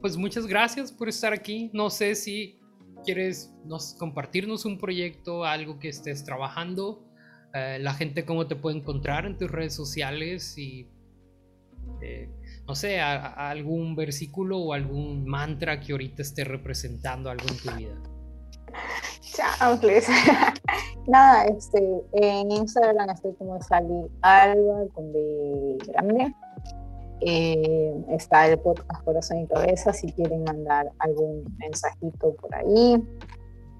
pues muchas gracias por estar aquí. No sé si quieres nos, compartirnos un proyecto, algo que estés trabajando. Eh, la gente cómo te puede encontrar en tus redes sociales y eh, no sé, algún versículo o algún mantra que ahorita esté representando algo en tu vida. Chao, please. Nada, este, en Instagram estoy como Sally Alba con B grande. Eh, está el podcast Corazón y Cabeza si quieren mandar algún mensajito por ahí.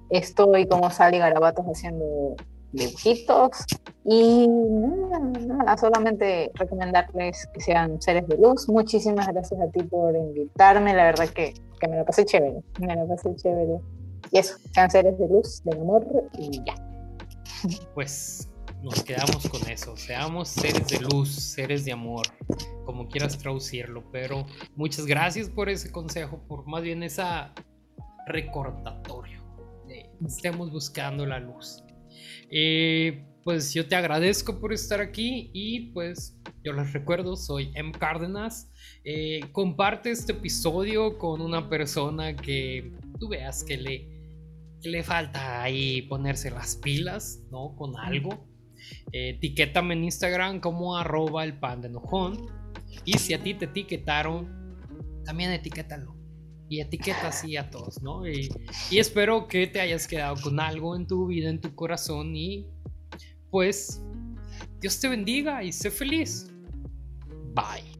Estoy como Sally Garabatos haciendo dibujitos y nada, solamente recomendarles que sean seres de luz. Muchísimas gracias a ti por invitarme, la verdad que, que me lo pasé chévere, me lo pasé chévere. Y eso, sean seres de luz, de amor y ya. Pues nos quedamos con eso, seamos seres de luz, seres de amor, como quieras traducirlo, pero muchas gracias por ese consejo, por más bien esa recordatorio estemos buscando la luz. Eh, pues yo te agradezco por estar aquí y pues yo les recuerdo, soy M. Cárdenas. Eh, comparte este episodio con una persona que tú veas que le, le falta ahí ponerse las pilas, ¿no? Con algo. Eh, etiquétame en Instagram como arroba el pan de enojón. Y si a ti te etiquetaron, también etiquétalo y etiqueta así a todos, ¿no? Y, espero que te hayas quedado con algo en tu vida, en tu corazón y pues Dios te bendiga y sé feliz. Bye.